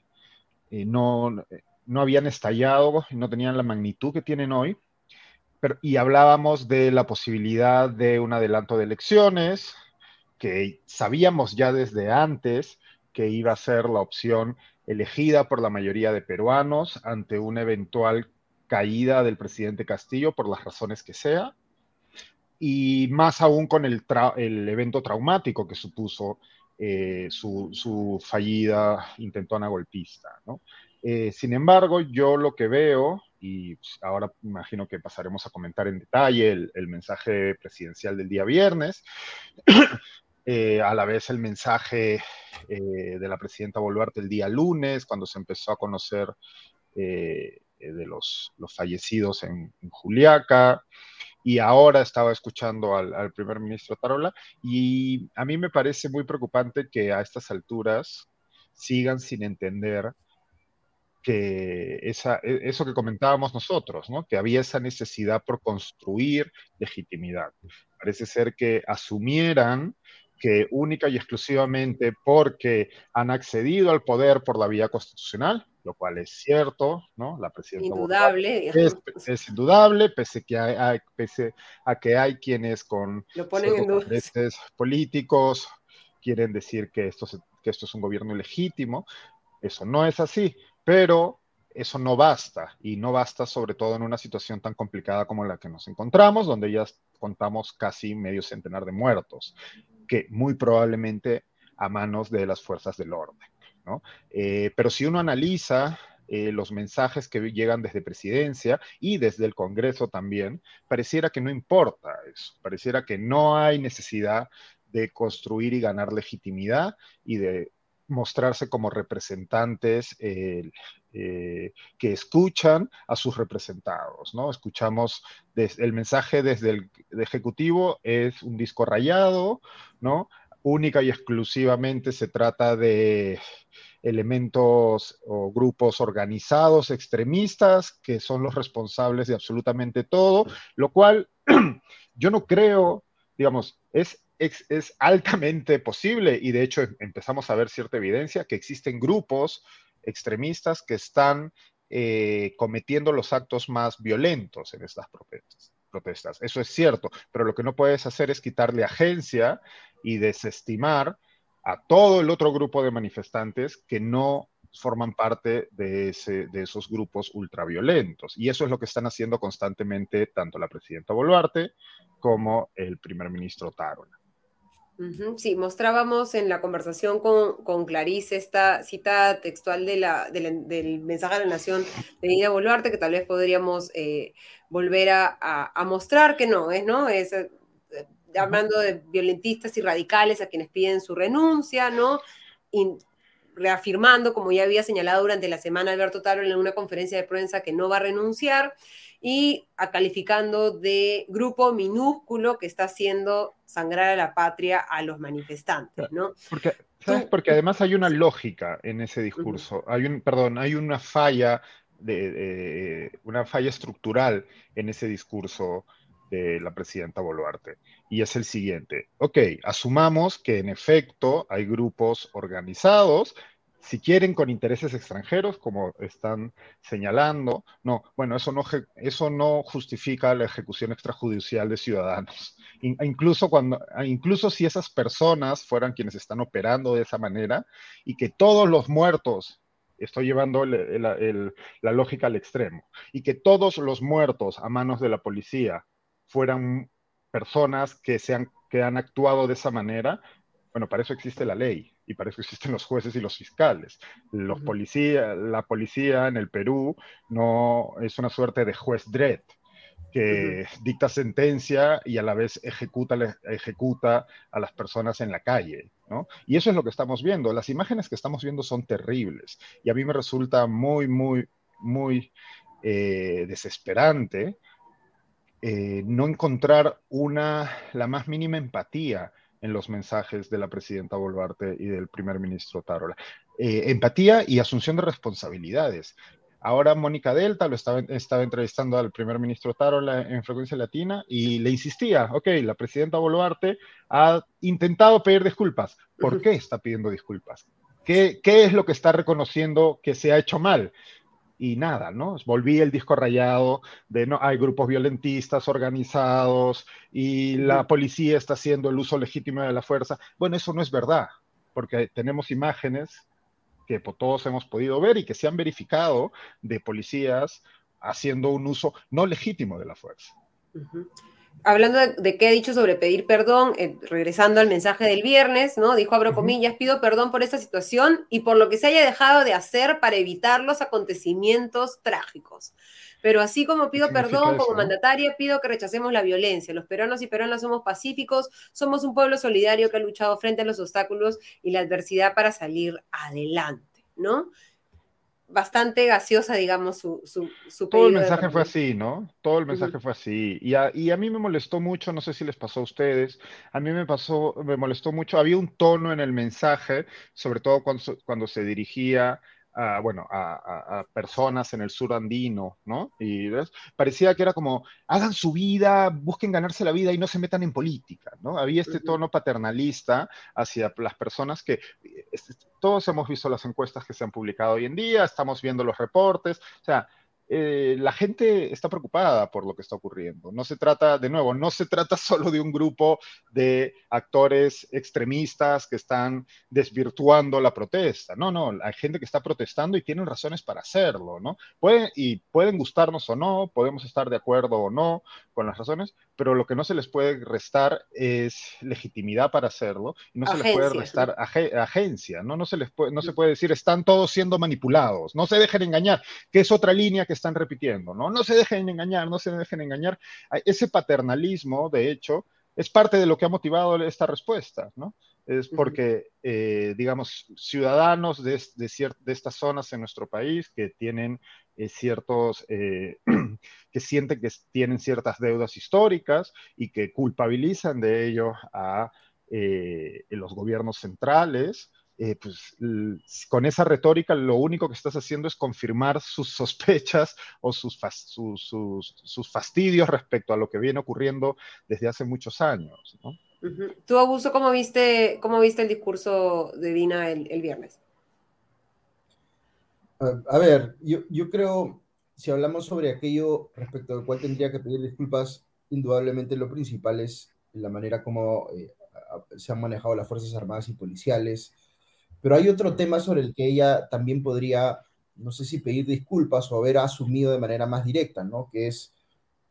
no, no habían estallado, no tenían la magnitud que tienen hoy. Pero, y hablábamos de la posibilidad de un adelanto de elecciones, que sabíamos ya desde antes que iba a ser la opción elegida por la mayoría de peruanos ante una eventual caída del presidente Castillo por las razones que sea, y más aún con el, evento traumático que supuso eh, su, fallida intentona golpista. Eh, sin embargo, yo lo que veo, y pues, ahora imagino que pasaremos a comentar en detalle el mensaje presidencial del día viernes, Eh, a la vez el mensaje eh, de la presidenta Boluarte el día lunes, cuando se empezó a conocer eh, de los, fallecidos en, Juliaca, y ahora estaba escuchando al, primer ministro Tarola, y a mí me parece muy preocupante que a estas alturas sigan sin entender que esa, e, eso que comentábamos nosotros, ¿no? que había esa necesidad por construir legitimidad. Parece ser que asumieran que única y exclusivamente porque han accedido al poder por la vía constitucional, lo cual es cierto, ¿no? La presidenta indudable, es, indudable, pese, que hay, pese a que hay quienes con intereses políticos quieren decir que esto, que esto es un gobierno ilegítimo. Eso no es así, pero eso no basta, y no basta sobre todo en una situación tan complicada como la que nos encontramos, donde ya contamos casi medio centenar de muertos que muy probablemente a manos de las fuerzas del orden. ¿no? Eh, pero si uno analiza eh, los mensajes que llegan desde presidencia y desde el Congreso también, pareciera que no importa eso, pareciera que no hay necesidad de construir y ganar legitimidad y de mostrarse como representantes eh, que escuchan a sus representados, ¿no? Escuchamos el mensaje desde el Ejecutivo es un disco rayado, ¿no? Única y exclusivamente se trata de elementos o grupos organizados extremistas que son los responsables de absolutamente todo, lo cual yo no creo, digamos, es es, altamente posible y de hecho empezamos a ver cierta evidencia que existen grupos extremistas que están eh, cometiendo los actos más violentos en estas protestas, protestas. Eso es cierto, pero lo que no puedes hacer es quitarle agencia y desestimar a todo el otro grupo de manifestantes que no forman parte de, ese, de esos grupos ultraviolentos. Y eso es lo que están haciendo constantemente tanto la presidenta Boluarte como el primer ministro Tarola. Sí, mostrábamos en la conversación con, Clarice esta cita textual de la, del mensaje de la Nación de Ida Boluarte, que tal vez podríamos eh, volver a, mostrar que no, es, ¿no? Es eh, hablando de violentistas y radicales a quienes piden su renuncia, ¿no? Y reafirmando, como ya había señalado durante la semana Alberto Taro en una conferencia de prensa, que no va a renunciar y a calificando de grupo minúsculo que está haciendo sangrar a la patria a los manifestantes, ¿no? Porque, Porque además hay una lógica en ese discurso, hay un, perdón, hay una falla, de, una falla estructural en ese discurso de la presidenta Boluarte. Y es el siguiente, ok, asumamos que en efecto hay grupos organizados si quieren con intereses extranjeros, como están señalando, no, bueno, eso no, eso no justifica la ejecución extrajudicial de ciudadanos. Incluso, cuando, incluso si esas personas fueran quienes están operando de esa manera y que todos los muertos, estoy llevando la lógica al extremo, y que todos los muertos a manos de la policía fueran personas que, se han, que han actuado de esa manera, Bueno, para eso existe la ley y para eso existen los jueces y los fiscales. Los policías, la policía en el Perú no es una suerte de juez dread que dicta sentencia y a la vez ejecuta, ejecuta a las personas en la calle. ¿no? Y eso es lo que estamos viendo. Las imágenes que estamos viendo son terribles y a mí me resulta muy, muy, muy eh, desesperante eh, no encontrar una, la más mínima empatía en los mensajes de la presidenta Boluarte y del primer ministro Tarola. Eh, empatía y asunción de responsabilidades. Ahora Mónica Delta lo estaba, estaba, entrevistando al primer ministro Tarola en Frecuencia Latina y le insistía, ok, la presidenta Boluarte ha intentado pedir disculpas. ¿Por qué está pidiendo disculpas? ¿Qué, ¿Qué, es lo que está reconociendo que se ha hecho mal? Y nada, ¿no? Volví el disco rayado de no hay grupos violentistas organizados y la policía está haciendo el uso legítimo de la fuerza. Bueno, eso no es verdad, porque tenemos imágenes que todos hemos podido ver y que se han verificado de policías haciendo un uso no legítimo de la fuerza hablando de, qué ha dicho sobre pedir perdón, eh, regresando al mensaje del viernes, ¿no? Dijo, abro comillas, pido perdón por esta situación y por lo que se haya dejado de hacer para evitar los acontecimientos trágicos. Pero así como pido perdón como mandataria, pido que rechacemos la violencia. Los peruanos y peruanas somos pacíficos, somos un pueblo solidario que ha luchado frente a los obstáculos y la adversidad para salir adelante, ¿no? Bastante gaseosa, digamos, su, su, Todo el mensaje fue así, ¿no? Todo el mensaje fue así. Y a, y a, mí me molestó mucho, no sé si les pasó a ustedes, a mí me pasó, me molestó mucho, había un tono en el mensaje, sobre todo cuando, cuando se dirigía a, bueno, a, personas en el sur andino, ¿no? Y parecía que era como, hagan su vida, busquen ganarse la vida y no se metan en política, ¿no? Había este tono paternalista hacia las personas que, todos hemos visto las encuestas que se han publicado hoy en día, estamos viendo los reportes, o sea, eh, la gente está preocupada por lo que está ocurriendo. No se trata, de nuevo, no se trata solo de un grupo de actores extremistas que están desvirtuando la protesta. No, no, hay gente que está protestando y tienen razones para hacerlo, ¿no? Pueden, y pueden gustarnos o no, podemos estar de acuerdo o no con las razones, pero lo que no se les puede restar es legitimidad para hacerlo y no se les puede restar agencia, ¿no? No se les puede, no se puede decir están todos siendo manipulados, no se dejen engañar, que es otra línea que están repitiendo, ¿no? No se dejen engañar, no se dejen engañar. Ese paternalismo, de hecho, es parte de lo que ha motivado esta respuesta, ¿no? Es porque, eh, digamos, ciudadanos de, de, de, estas zonas en nuestro país que tienen eh, ciertos, eh, que sienten que tienen ciertas deudas históricas y que culpabilizan de ello a los gobiernos centrales, eh, pues con esa retórica lo único que estás haciendo es confirmar sus sospechas o sus, sus, fastidios respecto a lo que viene ocurriendo desde hace muchos años. ¿no? ¿Tú, Augusto, cómo viste, cómo viste el discurso de Dina el, viernes? A, ver, yo, yo creo, si hablamos sobre aquello respecto al cual tendría que pedir disculpas, indudablemente lo principal es la manera como eh, se han manejado las Fuerzas Armadas y Policiales, pero hay otro tema sobre el que ella también podría, no sé si pedir disculpas o haber asumido de manera más directa, ¿no? Que es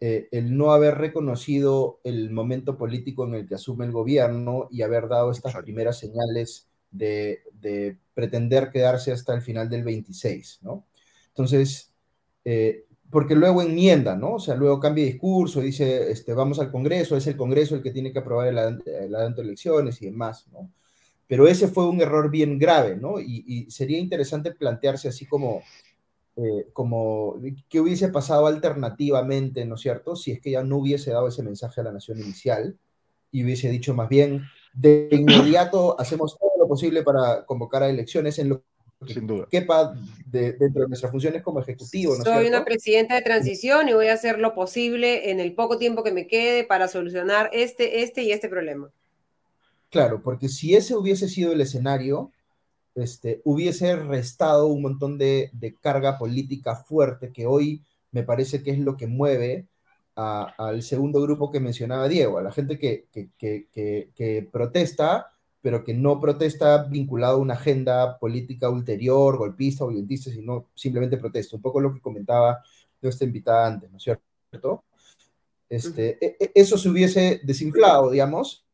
eh, el no haber reconocido el momento político en el que asume el gobierno y haber dado estas primeras señales de, pretender quedarse hasta el final del 26, ¿no? Entonces, eh, porque luego enmienda, ¿no? O sea, luego cambia de discurso, dice, este, vamos al Congreso, es el Congreso el que tiene que aprobar el, adelanto de elecciones y demás, ¿no? Pero ese fue un error bien grave, ¿no? Y, sería interesante plantearse así como, eh, como qué hubiese pasado alternativamente, ¿no es cierto? Si es que ya no hubiese dado ese mensaje a la nación inicial y hubiese dicho más bien, de inmediato hacemos todo lo posible para convocar a elecciones en lo que Sin duda. quepa dentro de nuestras funciones como ejecutivo. ¿no Soy una presidenta de transición y voy a hacer lo posible en el poco tiempo que me quede para solucionar este, este y este problema. Claro, porque si ese hubiese sido el escenario, este, hubiese restado un montón de, carga política fuerte que hoy me parece que es lo que mueve al segundo grupo que mencionaba Diego, a la gente que, que, protesta, pero que no protesta vinculado a una agenda política ulterior, golpista o violentista, sino simplemente protesta. Un poco lo que comentaba nuestra invitada antes, ¿no es cierto? Este, e, e, eso se hubiese desinflado, digamos,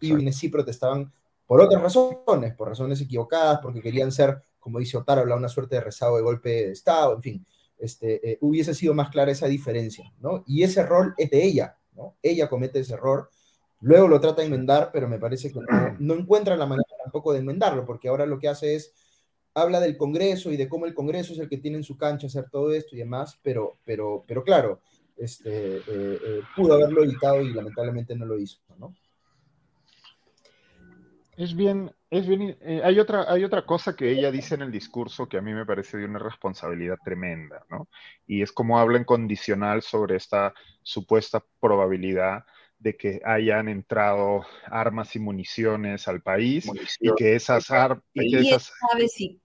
y sí protestaban por otras razones, por razones equivocadas, porque querían ser, como dice Otárola, una suerte de rezado de golpe de Estado, en fin, este, eh, hubiese sido más clara esa diferencia, ¿no? Y ese rol es de ella, ¿no? Ella comete ese error, luego lo trata de enmendar, pero me parece que no, no encuentra la manera tampoco de enmendarlo, porque ahora lo que hace es habla del Congreso y de cómo el Congreso es el que tiene en su cancha hacer todo esto y demás, pero, pero, pero claro, este, eh, eh, pudo haberlo evitado y lamentablemente no lo hizo, ¿no? Es bien, es bien, eh, hay, otra, hay otra cosa que ella dice en el discurso que a mí me parece de una responsabilidad tremenda, ¿no? Y es como habla en condicional sobre esta supuesta probabilidad de que hayan entrado armas y municiones al país y que esas armas... ¿Quién sabe si?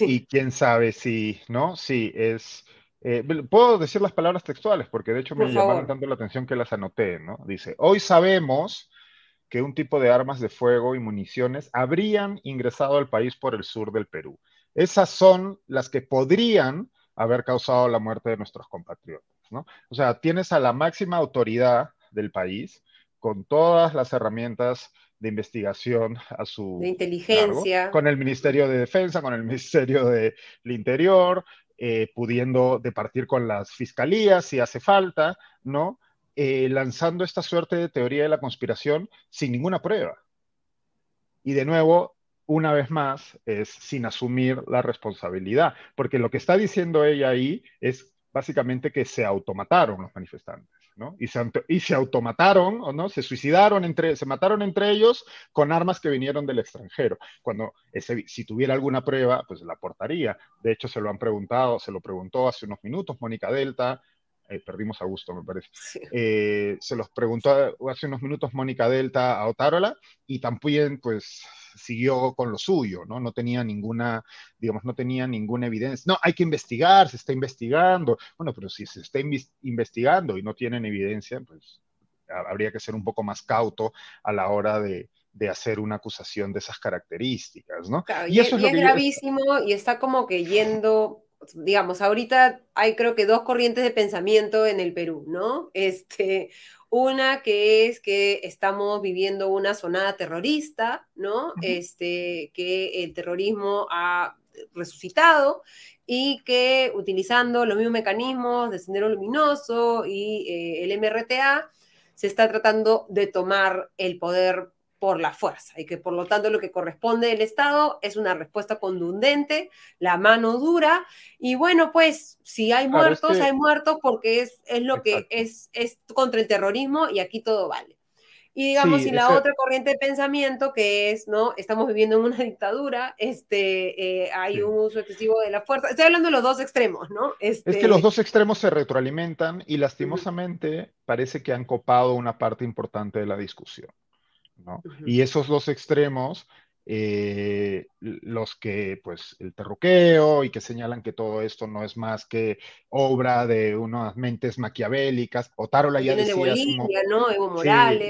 Y quién sabe si, ¿no? Sí, es... Eh, puedo decir las palabras textuales porque de hecho me llamaron tanto la atención que las anoté, ¿no? Dice, hoy sabemos que un tipo de armas de fuego y municiones habrían ingresado al país por el sur del Perú. Esas son las que podrían haber causado la muerte de nuestros compatriotas. ¿no? O sea, tienes a la máxima autoridad del país con todas las herramientas de investigación a su de inteligencia con el Ministerio de Defensa, con el Ministerio del Interior, eh, pudiendo departir con las fiscalías si hace falta, ¿no? Eh, lanzando esta suerte de teoría de la conspiración sin ninguna prueba. Y de nuevo, una vez más, es sin asumir la responsabilidad, porque lo que está diciendo ella ahí es básicamente que se automataron los manifestantes. ¿no? Y, se, y se automataron, ¿o no? Se suicidaron entre, se mataron entre ellos con armas que vinieron del extranjero. Cuando ese, si tuviera alguna prueba, pues la aportaría. De hecho, se lo han preguntado, se lo preguntó hace unos minutos Mónica Delta, eh, perdimos a gusto, me parece. Eh, se los preguntó hace unos minutos Mónica Delta a Otárola y también, pues, siguió con lo suyo, ¿no? No tenía ninguna, digamos, no tenía ninguna evidencia. No, hay que investigar, se está investigando. Bueno, pero si se está investigando y no tienen evidencia, pues habría que ser un poco más cauto a la hora de, de hacer una acusación de esas características, ¿no? y, eso es, lo gravísimo y está como que yendo digamos, ahorita hay creo que dos corrientes de pensamiento en el Perú, ¿no? Este, una que es que estamos viviendo una sonada terrorista, ¿no? Este, que el terrorismo ha resucitado y que utilizando los mismos mecanismos de Sendero Luminoso y eh, el MRTA se está tratando de tomar el poder por la fuerza y que por lo tanto lo que corresponde del Estado es una respuesta contundente, la mano dura y bueno, pues si hay muertos, hay muertos porque es, es lo que es, es contra el terrorismo y aquí todo vale. Y digamos, y la otra corriente de pensamiento que es, ¿no? Estamos viviendo en una dictadura, este, eh, hay un uso excesivo de la fuerza. Estoy hablando de los dos extremos, ¿no? Es que los dos extremos se retroalimentan y lastimosamente parece que han copado una parte importante de la discusión. Y esos dos extremos, eh, los que, pues, el terruqueo y que señalan que todo esto no es más que obra de unas mentes maquiavélicas. Otárola ya decía...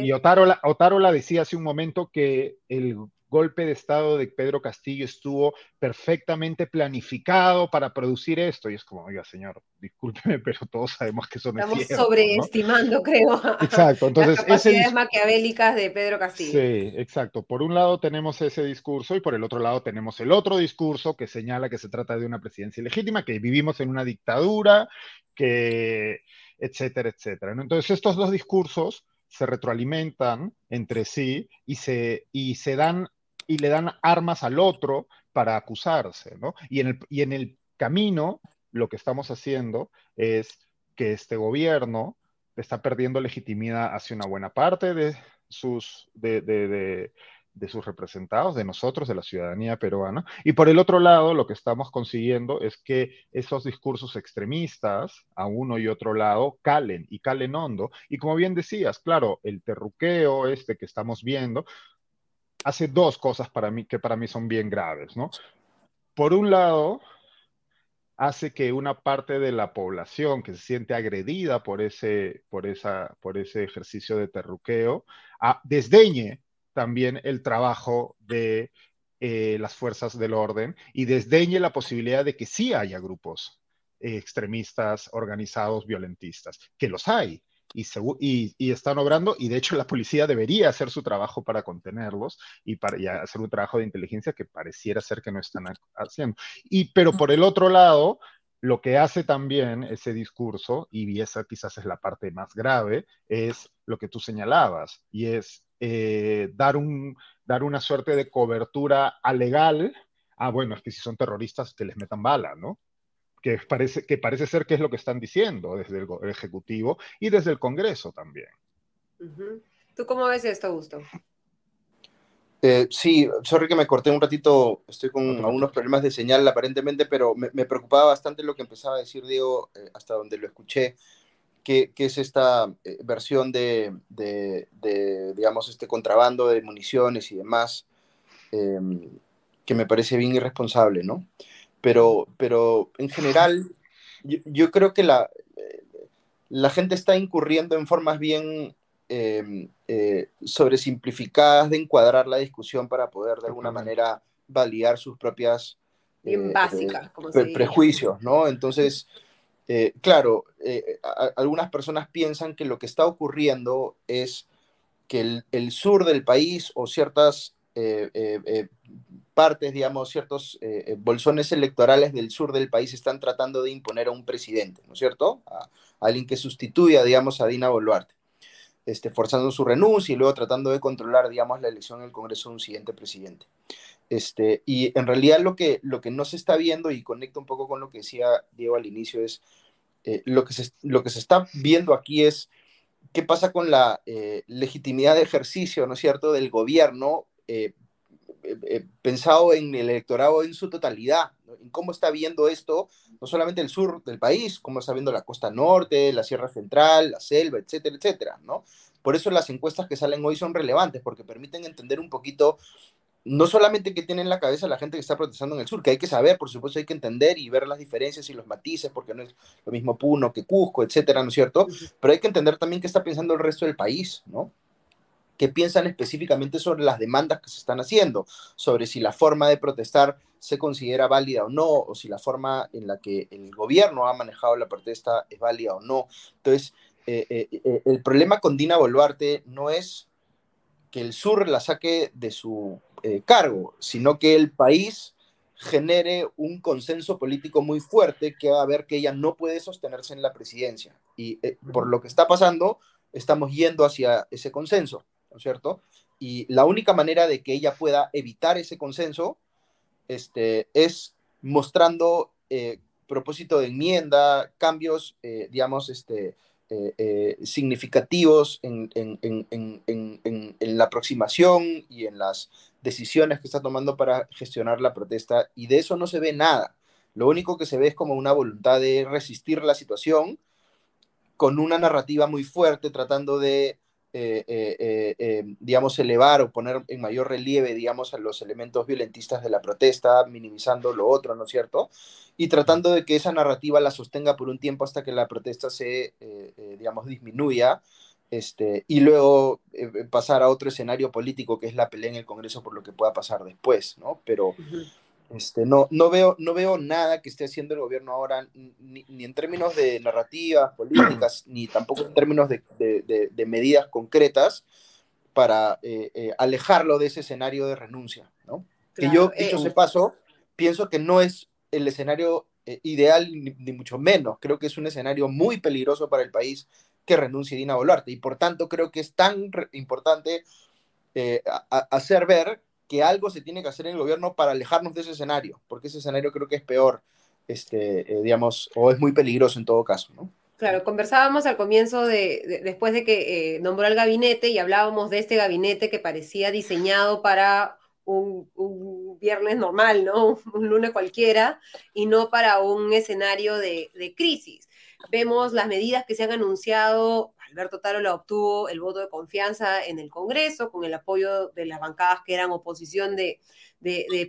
y Otárola decía hace un momento que el golpe de Estado de Pedro Castillo estuvo perfectamente planificado para producir esto. Y es como, oiga, señor, discúlpeme, pero todos sabemos que eso no Estamos sobreestimando, creo. Exacto. Entonces, las capacidades maquiavélicas de Pedro Castillo. Sí, exacto. Por un lado tenemos ese discurso y por el otro lado tenemos el otro discurso que señala que se trata de una presidencia ilegítima, que vivimos en una dictadura, que etcétera, etcétera. Entonces, estos dos discursos se retroalimentan entre sí y se, y se dan y le dan armas al otro para acusarse, ¿no? Y en el, y en el camino lo que estamos haciendo es que este gobierno está perdiendo legitimidad hacia una buena parte de sus, de, de, de, sus representados, de nosotros, de la ciudadanía peruana. Y por el otro lado, lo que estamos consiguiendo es que esos discursos extremistas a uno y otro lado calen y calen hondo. Y como bien decías, claro, el terruqueo este que estamos viendo, hace dos cosas para mí que para mí son bien graves, ¿no? Por un lado, hace que una parte de la población que se siente agredida por ese, por esa, por ese ejercicio de terruqueo, desdeñe también el trabajo de eh, las fuerzas del orden y desdeñe la posibilidad de que sí haya grupos extremistas organizados violentistas, que los hay, y, están obrando, y de hecho la policía debería hacer su trabajo para contenerlos y, para, hacer un trabajo de inteligencia que pareciera ser que no están haciendo. Y, pero por el otro lado, lo que hace también ese discurso, y esa quizás es la parte más grave, es lo que tú señalabas, y es eh, dar, un, dar una suerte de cobertura alegal. Ah, bueno, es que si son terroristas, que les metan bala, ¿no? Que parece, que parece ser que es lo que están diciendo desde el, Ejecutivo y desde el Congreso también. ¿Tú cómo ves esto, Augusto? Eh, sí, sorry que me corté un ratito, estoy con algunos problemas de señal aparentemente, pero me, preocupaba bastante lo que empezaba a decir Diego eh, hasta donde lo escuché, que, es esta eh, versión de, de, digamos, este contrabando de municiones y demás, em, que me parece bien irresponsable, ¿no? Pero, pero en general yo, creo que la, la gente está incurriendo en formas bien eh, eh, sobresimplificadas de encuadrar la discusión para poder de alguna manera validar sus propias bien eh, básicas, como prejuicios, ¿no? Entonces, claro, algunas personas piensan que lo que está ocurriendo es que el, el sur del país o ciertas partes, digamos, ciertos eh, eh, bolsones electorales del sur del país están tratando de imponer a un presidente, ¿no es cierto? A, alguien que sustituya, digamos, a Dina Boluarte, este, forzando su renuncia y luego tratando de controlar, digamos, la elección en el Congreso de un siguiente presidente. Este, y en realidad lo que, lo que no se está viendo, y conecta un poco con lo que decía Diego al inicio, es eh, lo, que se, lo que se está viendo aquí es qué pasa con la legitimidad de ejercicio, ¿no es cierto?, del gobierno eh, pensado en el electorado en su totalidad, en cómo está viendo esto, no solamente el sur del país, cómo está viendo la costa norte, la sierra central, la selva, etcétera, etcétera, ¿no? Por eso las encuestas que salen hoy son relevantes, porque permiten entender un poquito no solamente qué tiene en la cabeza la gente que está protestando en el sur, que hay que saber, por supuesto, hay que entender y ver las diferencias y los matices, porque no es lo mismo Puno que Cusco, etcétera, ¿no es cierto? Pero hay que entender también qué está pensando el resto del país, ¿no? Que piensan específicamente sobre las demandas que se están haciendo, sobre si la forma de protestar se considera válida o no, o si la forma en la que el gobierno ha manejado la protesta es válida o no. Entonces, eh, eh, eh, el problema con Dina Boluarte no es que el sur la saque de su cargo, sino que el país genere un consenso político muy fuerte que va a ver que ella no puede sostenerse en la presidencia. Y por lo que está pasando, estamos yendo hacia ese consenso. ¿No es cierto? Y la única manera de que ella pueda evitar ese consenso este, es mostrando eh, propósito de enmienda, cambios, eh, digamos, este, eh, significativos en, la aproximación y en las decisiones que está tomando para gestionar la protesta, y de eso no se ve nada. Lo único que se ve es como una voluntad de resistir la situación con una narrativa muy fuerte, tratando de eh, eh, eh, digamos, elevar o poner en mayor relieve, digamos, a los elementos violentistas de la protesta, minimizando lo otro, ¿no es cierto? Y tratando de que esa narrativa la sostenga por un tiempo hasta que la protesta se, digamos, disminuya. Este, y luego pasar a otro escenario político que es la pelea en el Congreso por lo que pueda pasar después, ¿no? Pero, este, no, no, veo, no veo nada que esté haciendo el gobierno ahora, ni, en términos de narrativas políticas, ni tampoco en términos de, medidas concretas para eh, eh, alejarlo de ese escenario de renuncia. ¿no? que yo, dicho ese paso, pienso que no es el escenario eh, ideal, ni, mucho menos. Creo que es un escenario muy peligroso para el país que renuncie Dina Boluarte. Y por tanto, creo que es tan importante hacer ver que algo se tiene que hacer en el gobierno para alejarnos de ese escenario, porque ese escenario creo que es peor, este, eh, digamos, o es muy peligroso en todo caso, ¿no? Claro, conversábamos al comienzo de, después de que eh, nombró el gabinete y hablábamos de este gabinete que parecía diseñado para un, un, viernes normal, ¿no? Un lunes cualquiera y no para un escenario de, de crisis. Vemos las medidas que se han anunciado Alberto Tarola obtuvo el voto de confianza en el Congreso con el apoyo de las bancadas que eran oposición de,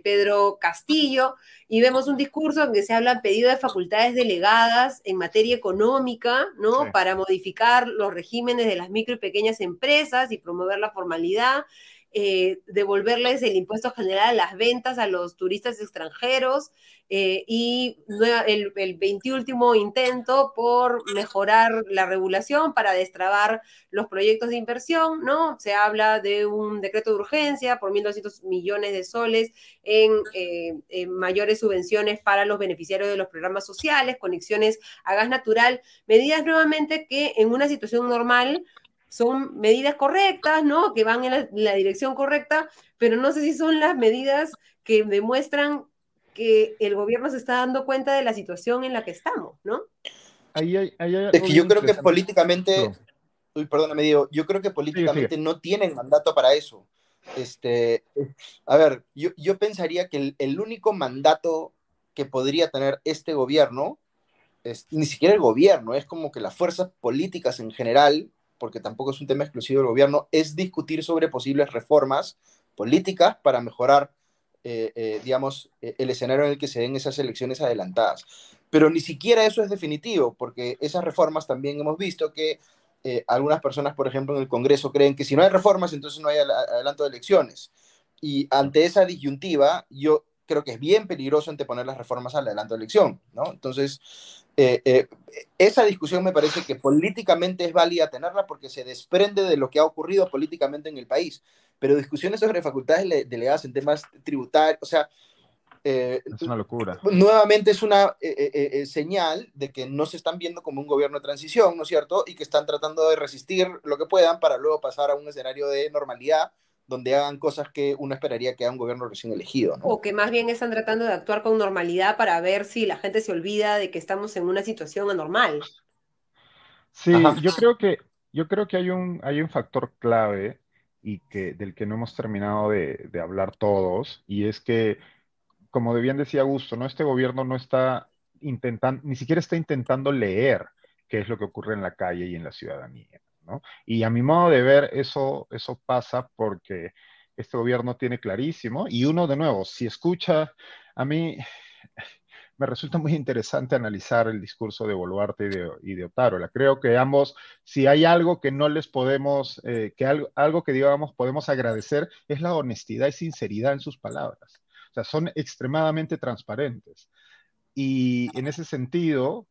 Pedro Castillo, y vemos un discurso en que se habla pedido de facultades delegadas en materia económica, ¿no? Para modificar los regímenes de las micro y pequeñas empresas y promover la formalidad. Eh, devolverles el impuesto general a las ventas a los turistas extranjeros eh, y el, el 20 intento por mejorar la regulación para destrabar los proyectos de inversión, ¿no? Se habla de un decreto de urgencia por 1.200 millones de soles en, eh, en mayores subvenciones para los beneficiarios de los programas sociales, conexiones a gas natural, medidas nuevamente que en una situación normal son medidas correctas, ¿no? Que van en la, dirección correcta, pero no sé si son las medidas que demuestran que el gobierno se está dando cuenta de la situación en la que estamos, ¿no? es que yo creo que políticamente, uy, perdóname, digo, yo creo que políticamente no tienen mandato para eso. Este, a ver, yo, yo pensaría que el, el, único mandato que podría tener este gobierno es ni siquiera el gobierno, es como que las fuerzas políticas en general porque tampoco es un tema exclusivo del gobierno, es discutir sobre posibles reformas políticas para mejorar, eh, eh, digamos, eh, el escenario en el que se den esas elecciones adelantadas. Pero ni siquiera eso es definitivo, porque esas reformas también hemos visto que algunas personas, por ejemplo, en el Congreso creen que si no hay reformas, entonces no hay adelanto de elecciones. Y ante esa disyuntiva, yo creo que es bien peligroso anteponer las reformas al adelanto de elección, ¿no? Entonces, eh, eh, esa discusión me parece que políticamente es válida tenerla porque se desprende de lo que ha ocurrido políticamente en el país. Pero discusiones sobre facultades delegadas en temas tributarios, o sea... Eh, es una locura. Nuevamente es una señal de que no se están viendo como un gobierno de transición, ¿no es cierto? Y que están tratando de resistir lo que puedan para luego pasar a un escenario de normalidad donde hagan cosas que uno esperaría que haga un gobierno recién elegido. O que más bien están tratando de actuar con normalidad para ver si la gente se olvida de que estamos en una situación anormal. Sí, yo creo que, yo creo que hay, un, hay un factor clave y que, del que no hemos terminado de, de hablar todos, y es que, como bien decía Augusto, ¿no? este gobierno no está intentando, ni siquiera está intentando leer qué es lo que ocurre en la calle y en la ciudadanía. Y a mi modo de ver, eso, eso pasa porque este gobierno tiene clarísimo, y uno de nuevo, si escucha, a mí me resulta muy interesante analizar el discurso de Boluarte y de, Otárola. Creo que ambos, si hay algo que no les podemos, eh, que algo, algo que digamos podemos agradecer, es la honestidad y sinceridad en sus palabras. O sea, son extremadamente transparentes. Y en ese sentido,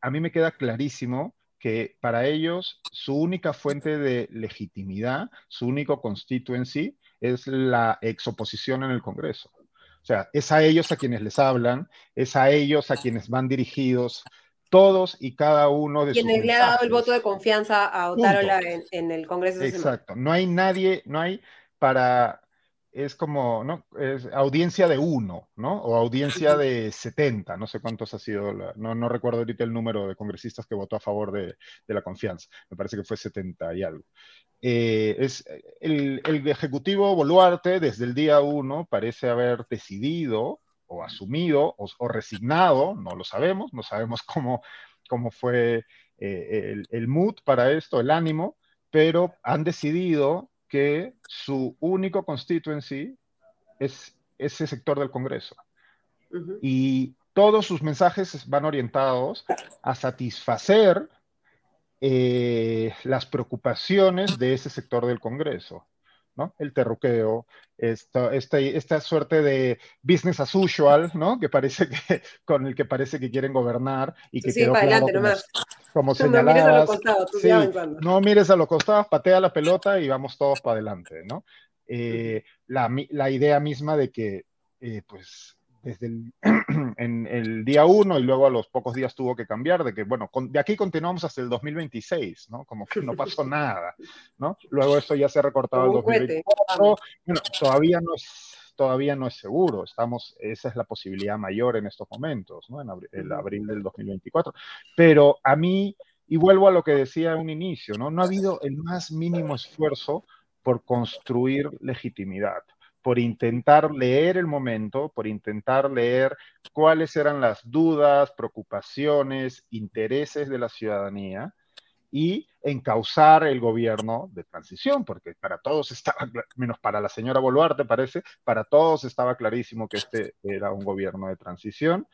a mí me queda clarísimo que para ellos su única fuente de legitimidad, su único constituency, es la exoposición en el Congreso. O sea, es a ellos a quienes les hablan, es a ellos a quienes van dirigidos todos y cada uno de quienes le ha dado el voto de confianza a Otárola en, en, el Congreso. Exacto. No hay nadie, no hay para es como, ¿no? Es audiencia de uno, ¿no? O audiencia de 70, no sé cuántos ha sido, no, no, recuerdo ahorita el número de congresistas que votó a favor de, de la confianza, me parece que fue 70 y algo. Eh, es, el, el, Ejecutivo Boluarte desde el día uno parece haber decidido o asumido o, resignado, no lo sabemos, no sabemos cómo, cómo fue eh, el, el mood para esto, el ánimo, pero han decidido que su único constituency es ese sector del Congreso. Y todos sus mensajes van orientados a satisfacer eh, las preocupaciones de ese sector del Congreso. ¿No? El terruqueo, esta, esta, suerte de business as usual, ¿no? Que parece que, con el que parece que quieren gobernar y que sí, quedó para adelante, como, señaladas. No mires a los costados, patea la pelota y vamos todos para adelante, ¿no? Eh, la, la, idea misma de que, eh, pues, desde el, en el día uno y luego a los pocos días tuvo que cambiar, de que, bueno, de aquí continuamos hasta el 2026, ¿no? Como que no pasó nada, ¿no? Luego esto ya se ha recortado al 2024, bueno, todavía no es, todavía no es seguro, estamos, esa es la posibilidad mayor en estos momentos, ¿no? En el abril del 2024, pero a mí, y vuelvo a lo que decía en un inicio, ¿no? No ha habido el más mínimo esfuerzo por construir legitimidad por intentar leer el momento, por intentar leer cuáles eran las dudas, preocupaciones, intereses de la ciudadanía y encauzar el gobierno de transición, porque para todos estaba, menos para la señora Boluarte parece, para todos estaba clarísimo que este era un gobierno de transición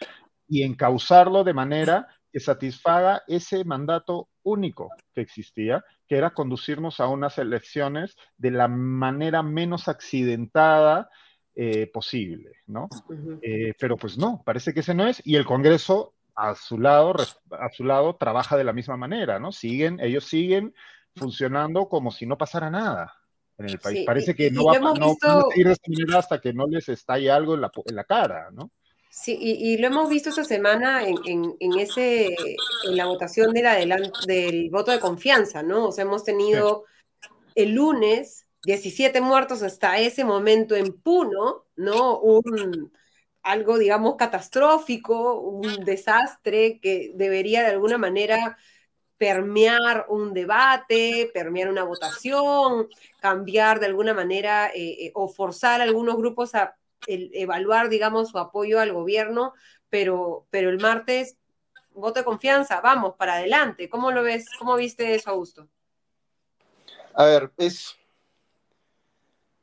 y encauzarlo de manera que satisfaga ese mandato único que existía, que era conducirnos a unas elecciones de la manera menos accidentada eh, posible, ¿no? Eh, pero pues no, parece que ese no es, y el Congreso a su lado, a su lado trabaja de la misma manera, ¿no? Siguen, ellos siguen funcionando como si no pasara nada en el país. Parece que no, va, no a ir de esta manera hasta que no les estalle algo en la, en la cara, ¿no? Sí, y, lo hemos visto esta semana en, en, ese, en la votación del, del voto de confianza, ¿no? O sea, hemos tenido el lunes 17 muertos hasta ese momento en Puno, ¿no? Un, algo, digamos, catastrófico, un desastre que debería de alguna manera permear un debate, permear una votación, cambiar de alguna manera eh, eh, o forzar a algunos grupos a evaluar, digamos, su apoyo al gobierno, pero, pero el martes, voto de confianza, vamos, para adelante. ¿Cómo lo ves? ¿Cómo viste eso, Augusto? A ver, es,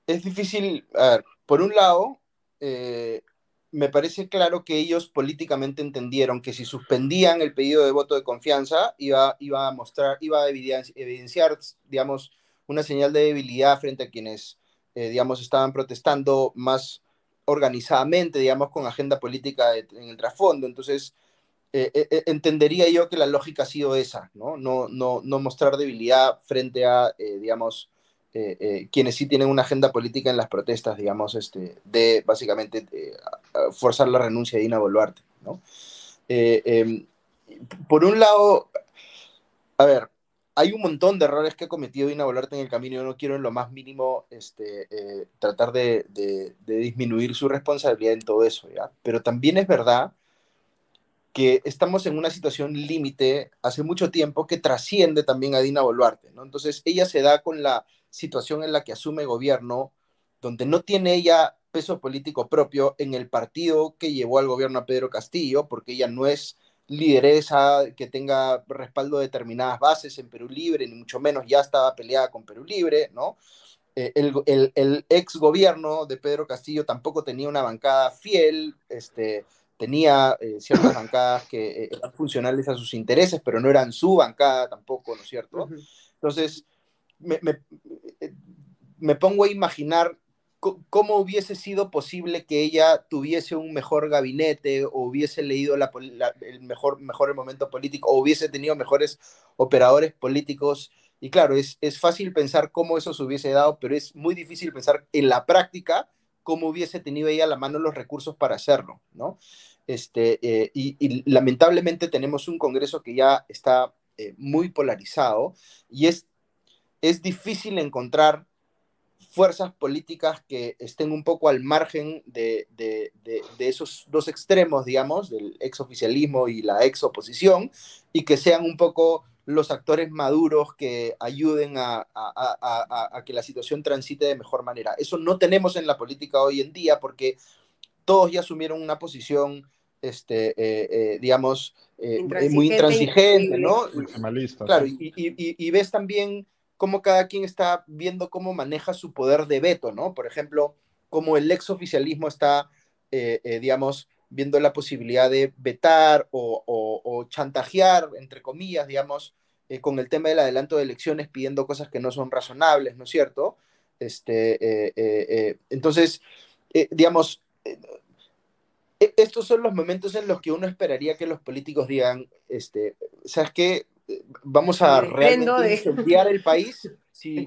es difícil, a ver, por un lado, eh, me parece claro que ellos políticamente entendieron que si suspendían el pedido de voto de confianza, iba, iba a mostrar, iba a evidenciar, digamos, una señal de debilidad frente a quienes, eh, digamos, estaban protestando más organizadamente, digamos, con agenda política en el trasfondo. Entonces, eh, eh, entendería yo que la lógica ha sido esa, ¿no? No, no, mostrar debilidad frente a, digamos, quienes sí tienen una agenda política en las protestas, digamos, este, de básicamente forzar la renuncia de Dina Boluarte. Em, por un lado, a ver, hay un montón de errores que ha cometido Dina Boluarte en el camino. Yo no quiero en lo más mínimo este, eh, tratar de, disminuir su responsabilidad en todo eso. Pero también es verdad que estamos en una situación límite hace mucho tiempo que trasciende también a Dina Boluarte, ¿no? Entonces ella se da con la situación en la que asume gobierno, donde no tiene ella peso político propio en el partido que llevó al gobierno a Pedro Castillo, porque ella no es lideresa que tenga respaldo de determinadas bases en Perú Libre, ni mucho menos ya estaba peleada con Perú Libre, ¿no? Eh, el, ex gobierno de Pedro Castillo tampoco tenía una bancada fiel, este, tenía eh, ciertas bancadas que eh, eran funcionales a sus intereses, pero no eran su bancada tampoco, ¿no es cierto? Entonces, me, me pongo a imaginar cómo hubiese sido posible que ella tuviese un mejor gabinete o hubiese leído el mejor, mejor momento político o hubiese tenido mejores operadores políticos. Y claro, es, es fácil pensar cómo eso se hubiese dado, pero es muy difícil pensar en la práctica cómo hubiese tenido ella a la mano los recursos para hacerlo, ¿no? Este, eh, y, lamentablemente tenemos un Congreso que ya está eh, muy polarizado y es, es difícil encontrar fuerzas políticas que estén un poco al margen de, esos dos extremos, digamos, del exoficialismo y la exoposición, y que sean un poco los actores maduros que ayuden a, que la situación transite de mejor manera. Eso no tenemos en la política hoy en día porque todos ya asumieron una posición, este, eh, eh, digamos, eh, muy intransigente, ¿no? Claro, y ves también cómo cada quien está viendo cómo maneja su poder de veto, ¿no? Por ejemplo, cómo el ex oficialismo está, eh, eh, digamos, viendo la posibilidad de vetar o, chantajear, entre comillas, digamos, eh, con el tema del adelanto de elecciones, pidiendo cosas que no son razonables, ¿no es cierto? Este, entonces, digamos, estos son los momentos en los que uno esperaría que los políticos digan, este, ¿sabes qué? Vamos a realmente incendiar el país si,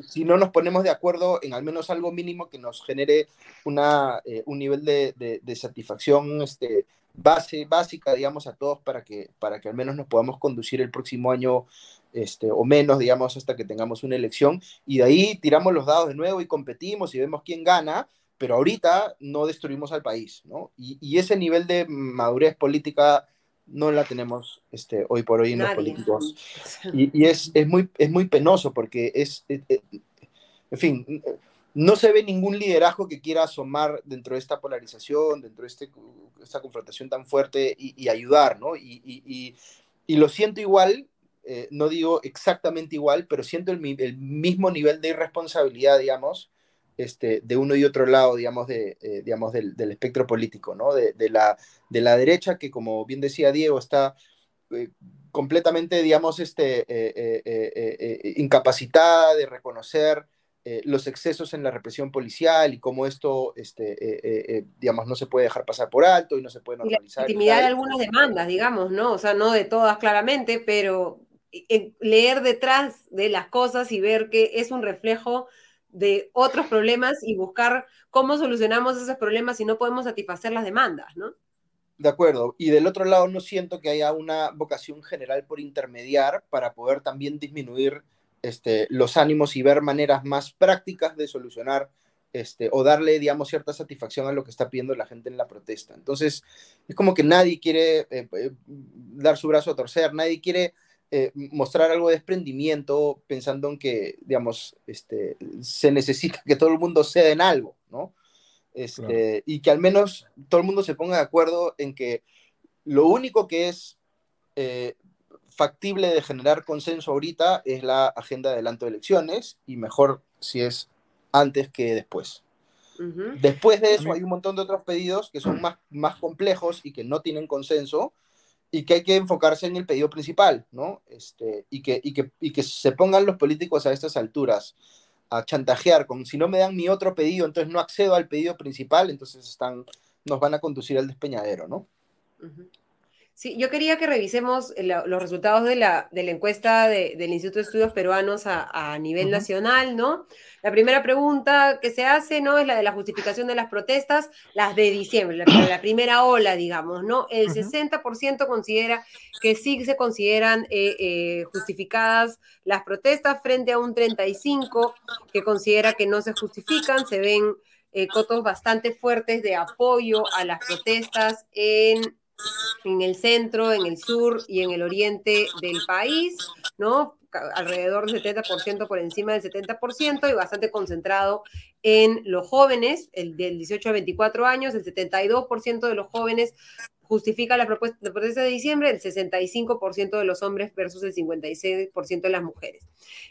si no nos ponemos de acuerdo en al menos algo mínimo que nos genere una, eh, un nivel de, de, satisfacción este, base, básica, digamos, a todos para que, para que al menos nos podamos conducir el próximo año este, o menos, digamos, hasta que tengamos una elección. Y de ahí tiramos los dados de nuevo y competimos y vemos quién gana, pero ahorita no destruimos al país, ¿no? Y, y ese nivel de madurez política no la tenemos este, hoy por hoy en los políticos. Y, es, es, muy, es muy penoso porque es, eh, eh, en fin, no se ve ningún liderazgo que quiera asomar dentro de esta polarización, dentro de este, esta confrontación tan fuerte y, ayudar, ¿no? Y, lo siento igual, eh, no digo exactamente igual, pero siento el, el mismo nivel de irresponsabilidad, digamos, este, de uno y otro lado, digamos, de, eh, digamos del, espectro político, ¿no? De, la, de la derecha que, como bien decía Diego, está eh, completamente, digamos, este, incapacitada de reconocer los excesos en la represión policial y cómo esto, este, digamos, no se puede dejar pasar por alto y no se puede normalizar. Y la de algunas demandas, digamos, ¿no? O sea, no de todas claramente, pero leer detrás de las cosas y ver que es un reflejo de otros problemas y buscar cómo solucionamos esos problemas si no podemos satisfacer las demandas, ¿no? De acuerdo. Y del otro lado, no siento que haya una vocación general por intermediar para poder también disminuir este, los ánimos y ver maneras más prácticas de solucionar este, o darle, digamos, cierta satisfacción a lo que está pidiendo la gente en la protesta. Entonces, es como que nadie quiere eh, eh, dar su brazo a torcer, nadie quiere eh, mostrar algo de desprendimiento pensando en que, digamos, este, se necesita que todo el mundo ceda en algo, ¿no? Este, Y que al menos todo el mundo se ponga de acuerdo en que lo único que es eh, factible de generar consenso ahorita es la agenda de adelanto de elecciones y mejor si es antes que después. Después de eso hay un montón de otros pedidos que son más, más complejos y que no tienen consenso y que hay que enfocarse en el pedido principal, ¿no? Este, y, que, y, que, y que se pongan los políticos a estas alturas a chantajear con si no me dan mi otro pedido, entonces no accedo al pedido principal, entonces están, nos van a conducir al despeñadero, ¿no? Sí, yo quería que revisemos los resultados de la, de la encuesta del Instituto de Estudios Peruanos a, nivel nacional, ¿no? La primera pregunta que se hace, ¿no? Es la de la justificación de las protestas, las de diciembre, la, primera ola, digamos, ¿no? El 60% considera que sí se consideran eh, eh, justificadas las protestas frente a un 35% que considera que no se justifican, se ven eh, cotos bastante fuertes de apoyo a las protestas en en el centro, en el sur y en el oriente del país, ¿no? alrededor del 70% por encima del 70% y bastante concentrado en los jóvenes, el del 18 a 24 años, el 72% de los jóvenes justifica la, propuesta, de protesta de diciembre el 65% de los hombres versus el 56% de las mujeres.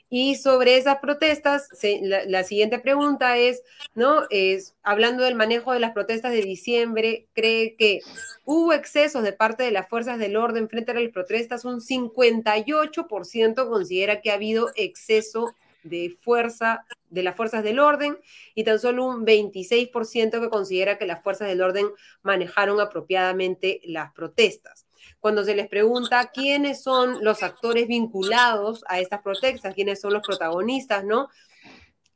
Y sobre esas protestas, la, siguiente pregunta es, ¿no? Es, hablando del manejo de las protestas de diciembre, ¿cree que hubo excesos de parte de las fuerzas del orden frente a las protestas? Un 58% considera que ha habido exceso de fuerza de las fuerzas del orden y tan solo un 26% que considera que las fuerzas del orden manejaron apropiadamente las protestas. Cuando se les pregunta quiénes son los actores vinculados a estas protestas, quiénes son los protagonistas, ¿no?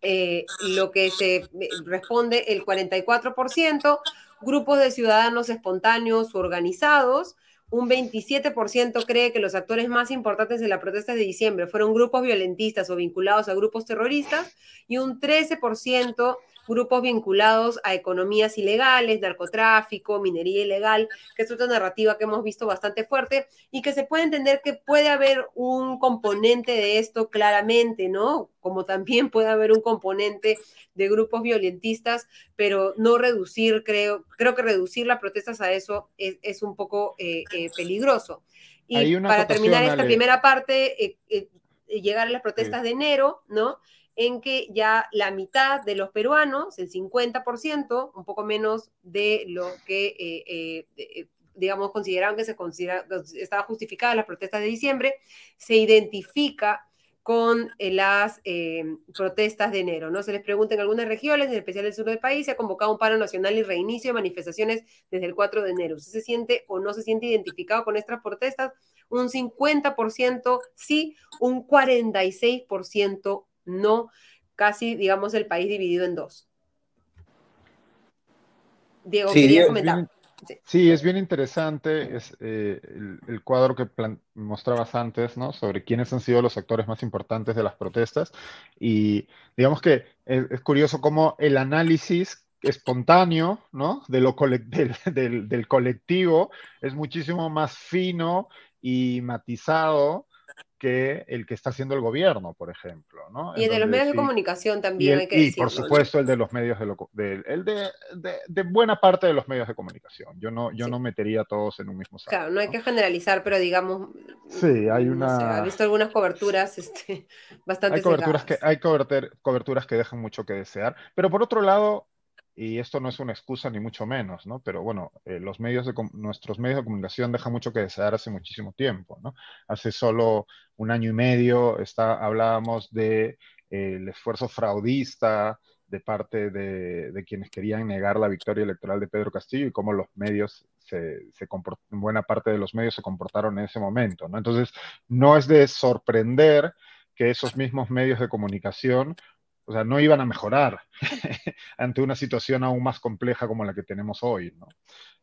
Eh, lo que se eh, responde el 44%, grupos de ciudadanos espontáneos organizados, un 27% cree que los actores más importantes de la protesta de diciembre fueron grupos violentistas o vinculados a grupos terroristas y un 13% grupos vinculados a economías ilegales, narcotráfico, minería ilegal, que es otra narrativa que hemos visto bastante fuerte y que se puede entender que puede haber un componente de esto claramente, ¿no? Como también puede haber un componente de grupos violentistas, pero no reducir, creo, creo que reducir las protestas a eso es, un poco eh, eh, peligroso. Y para terminar esta primera parte, eh, llegar a las protestas de enero, ¿no? En que ya la mitad de los peruanos, el 50%, un poco menos de lo que, eh, eh, eh, digamos, consideraban que se considera, estaba justificada las protestas de diciembre, se identifica con las protestas de enero. ¿no? Se les pregunta en algunas regiones, en especial el sur del país, se ha convocado un paro nacional y reinicio de manifestaciones desde el 4 de enero. ¿Usted se siente o no se siente identificado con estas protestas? Un 50% sí, un 46% no casi, digamos, el país dividido en dos. Diego, quería comentar. sí. es bien interesante es, eh, el, cuadro que mostrabas antes, ¿no? Sobre quiénes han sido los actores más importantes de las protestas. Y digamos que es, curioso cómo el análisis espontáneo, ¿no? De lo del, del colectivo es muchísimo más fino y matizado que el que está haciendo el gobierno, por ejemplo. ¿no? Y el de los medios de comunicación también, hay que Y por supuesto el de los medios de, el de, de, buena parte de los medios de comunicación. Yo no, yo no metería a todos en un mismo saco. Claro, no hay que generalizar, pero digamos... Sí, hay una... he visto algunas coberturas este, bastante hay coberturas que Hay coberturas que dejan mucho que desear, pero por otro lado, y esto no es una excusa ni mucho menos, ¿no? Pero bueno, eh, los medios de nuestros medios de comunicación dejan mucho que desear hace muchísimo tiempo, ¿no? Hace solo un año y medio está, hablábamos de eh, esfuerzo fraudista de parte de, quienes querían negar la victoria electoral de Pedro Castillo y cómo los medios se, se buena parte de los medios se comportaron en ese momento, ¿no? Entonces, no es de sorprender que esos mismos medios de comunicación o sea, no iban a mejorar ante una situación aún más compleja como la que tenemos hoy, ¿no?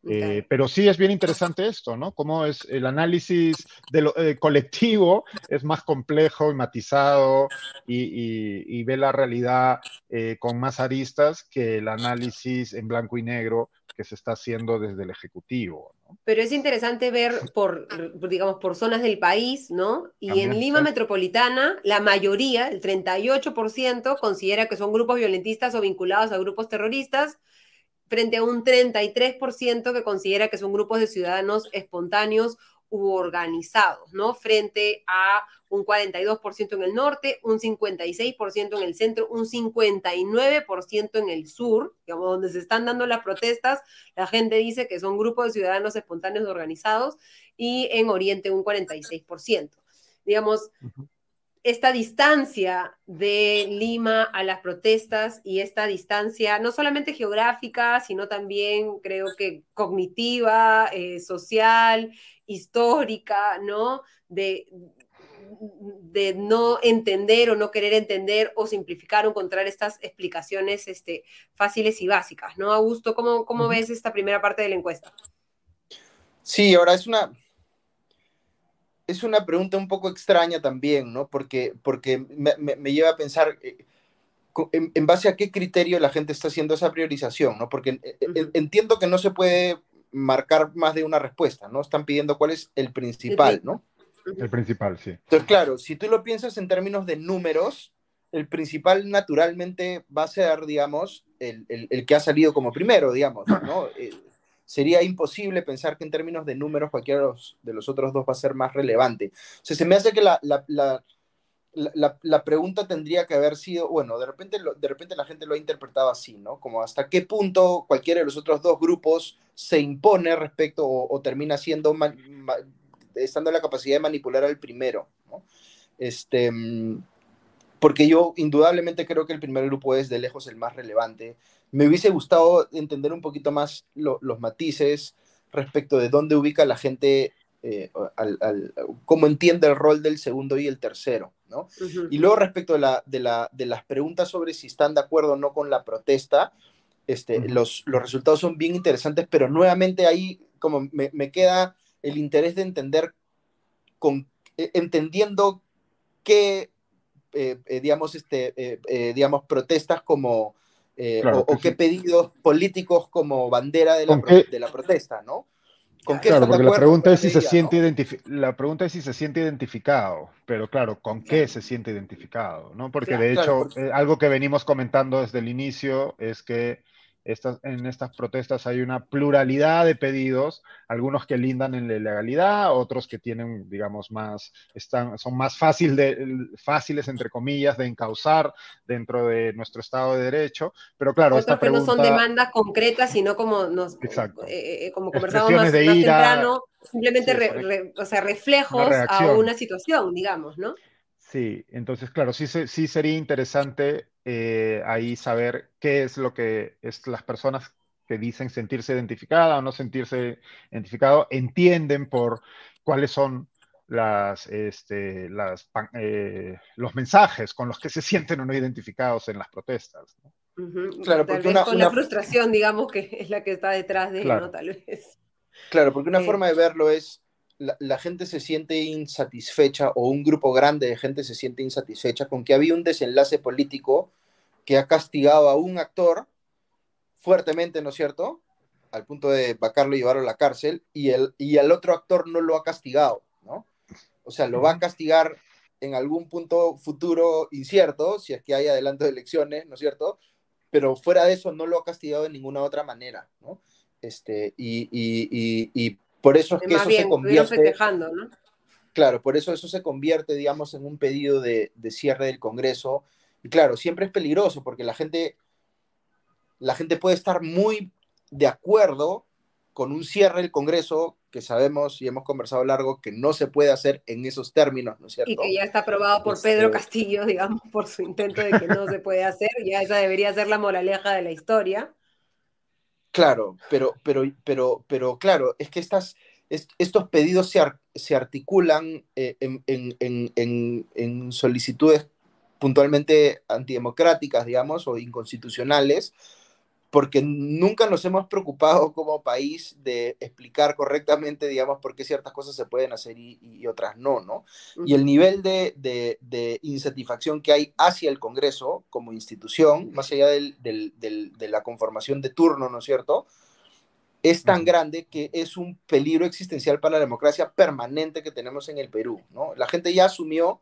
Eh, pero sí es bien interesante esto, ¿no? Cómo es el análisis de lo, eh, colectivo es más complejo y matizado y, ve la realidad eh, con más aristas que el análisis en blanco y negro que se está haciendo desde el Ejecutivo. Pero es interesante ver por, digamos, por zonas del país, ¿no? Y en Lima Metropolitana, la mayoría, el 38%, considera que son grupos violentistas o vinculados a grupos terroristas, frente a un 33% que considera que son grupos de ciudadanos espontáneos u organizados, ¿no? Frente a un 42% en el norte, un 56% en el centro, un 59% en el sur, digamos, donde se están dando las protestas, la gente dice que son grupos de ciudadanos espontáneos organizados, y en Oriente un 46%. Digamos, esta distancia de Lima a las protestas y esta distancia no solamente geográfica, sino también creo que cognitiva, eh, social, histórica, ¿no? De, de no entender o no querer entender o simplificar o encontrar estas explicaciones este, fáciles y básicas, ¿no? Augusto, ¿cómo, cómo ves esta primera parte de la encuesta? Sí, ahora es una, es una pregunta un poco extraña también, ¿no? Porque, porque me, lleva a pensar eh, en, base a qué criterio la gente está haciendo esa priorización, ¿no? Porque eh, eh, entiendo que no se puede marcar más de una respuesta, ¿no? Están pidiendo cuál es el principal, ¿no? El principal, sí. Entonces, claro, si tú lo piensas en términos de números, el principal naturalmente va a ser, digamos, el, que ha salido como primero, digamos, ¿no? Eh, sería imposible pensar que en términos de números cualquiera de los, otros dos va a ser más relevante. O sea, se me hace que la, la, pregunta tendría que haber sido, bueno, de repente, de repente la gente lo ha interpretado así, ¿no? Como hasta qué punto cualquiera de los otros dos grupos se impone respecto o, termina siendo estando en la capacidad de manipular al primero, ¿no? Este, porque yo indudablemente creo que el primer grupo es de lejos el más relevante. Me hubiese gustado entender un poquito más los matices respecto de dónde ubica la gente, eh, cómo entiende el rol del segundo y el tercero, ¿no? Y luego respecto de, la, de, la, de, las preguntas sobre si están de acuerdo o no con la protesta, este, los, los resultados son bien interesantes, pero nuevamente ahí como me, me queda el interés de entender, con, eh, entendiendo qué, eh, eh, digamos, este, digamos, protestas como, o, qué pedidos políticos como bandera de la, de la protesta, ¿no? ¿Con qué claro, porque la pregunta, es si se siente la pregunta es si se siente identificado, pero claro, ¿con qué se siente identificado? ¿no? Porque de hecho, algo que venimos comentando desde el inicio es que en estas protestas hay una pluralidad de pedidos, algunos que lindan en la ilegalidad, otros que tienen, digamos, más, están, son más fácil de, fáciles, entre comillas, de encauzar dentro de nuestro Estado de Derecho. Pero claro, otros que no son demandas concretas, sino como nos eh, eh, como conversábamos más, temprano, simplemente o sea, reflejos a una situación, digamos, ¿no? Sí, entonces, claro, sí, sí sería interesante eh, ahí saber qué es lo que es las personas que dicen sentirse identificada o no sentirse identificado, entienden por cuáles son las, este, las, eh, los mensajes con los que se sienten o no identificados en las protestas. Claro, porque una, con la frustración, digamos, que es la que está detrás de, ¿no? Tal vez. Claro, porque una eh, forma de verlo es la, gente se siente insatisfecha o un grupo grande de gente se siente insatisfecha con que había un desenlace político que ha castigado a un actor fuertemente, ¿no es cierto? Al punto de vacarlo y llevarlo a la cárcel y, el, y el otro actor no lo ha castigado, ¿no? O sea, lo va a castigar en algún punto futuro incierto, si es que hay adelanto de elecciones, ¿no es cierto? Pero fuera de eso no lo ha castigado de ninguna otra manera, ¿no? Este, y, y, y por eso es que eso se convierte... ¿no? Claro, por eso eso se convierte, digamos, en un pedido de, cierre del Congreso. Y claro, siempre es peligroso porque la gente, la gente puede estar muy de acuerdo con un cierre del Congreso que sabemos y hemos conversado largo que no se puede hacer en esos términos, ¿no es cierto? Y que ya está aprobado por Pedro este Castillo, digamos, por su intento de que no se puede hacer, ya esa debería ser la moraleja de la historia. Claro, pero, pero, pero, pero claro, es que estas, estos pedidos se, articulan eh, en, solicitudes puntualmente antidemocráticas, digamos, o inconstitucionales, porque nunca nos hemos preocupado como país de explicar correctamente, digamos, por qué ciertas cosas se pueden hacer y, otras no, ¿no? Y el nivel de, de, insatisfacción que hay hacia el Congreso como institución, más allá del, de la conformación de turno, ¿no es cierto? Es tan grande que es un peligro existencial para la democracia permanente que tenemos en el Perú, ¿no? La gente ya asumió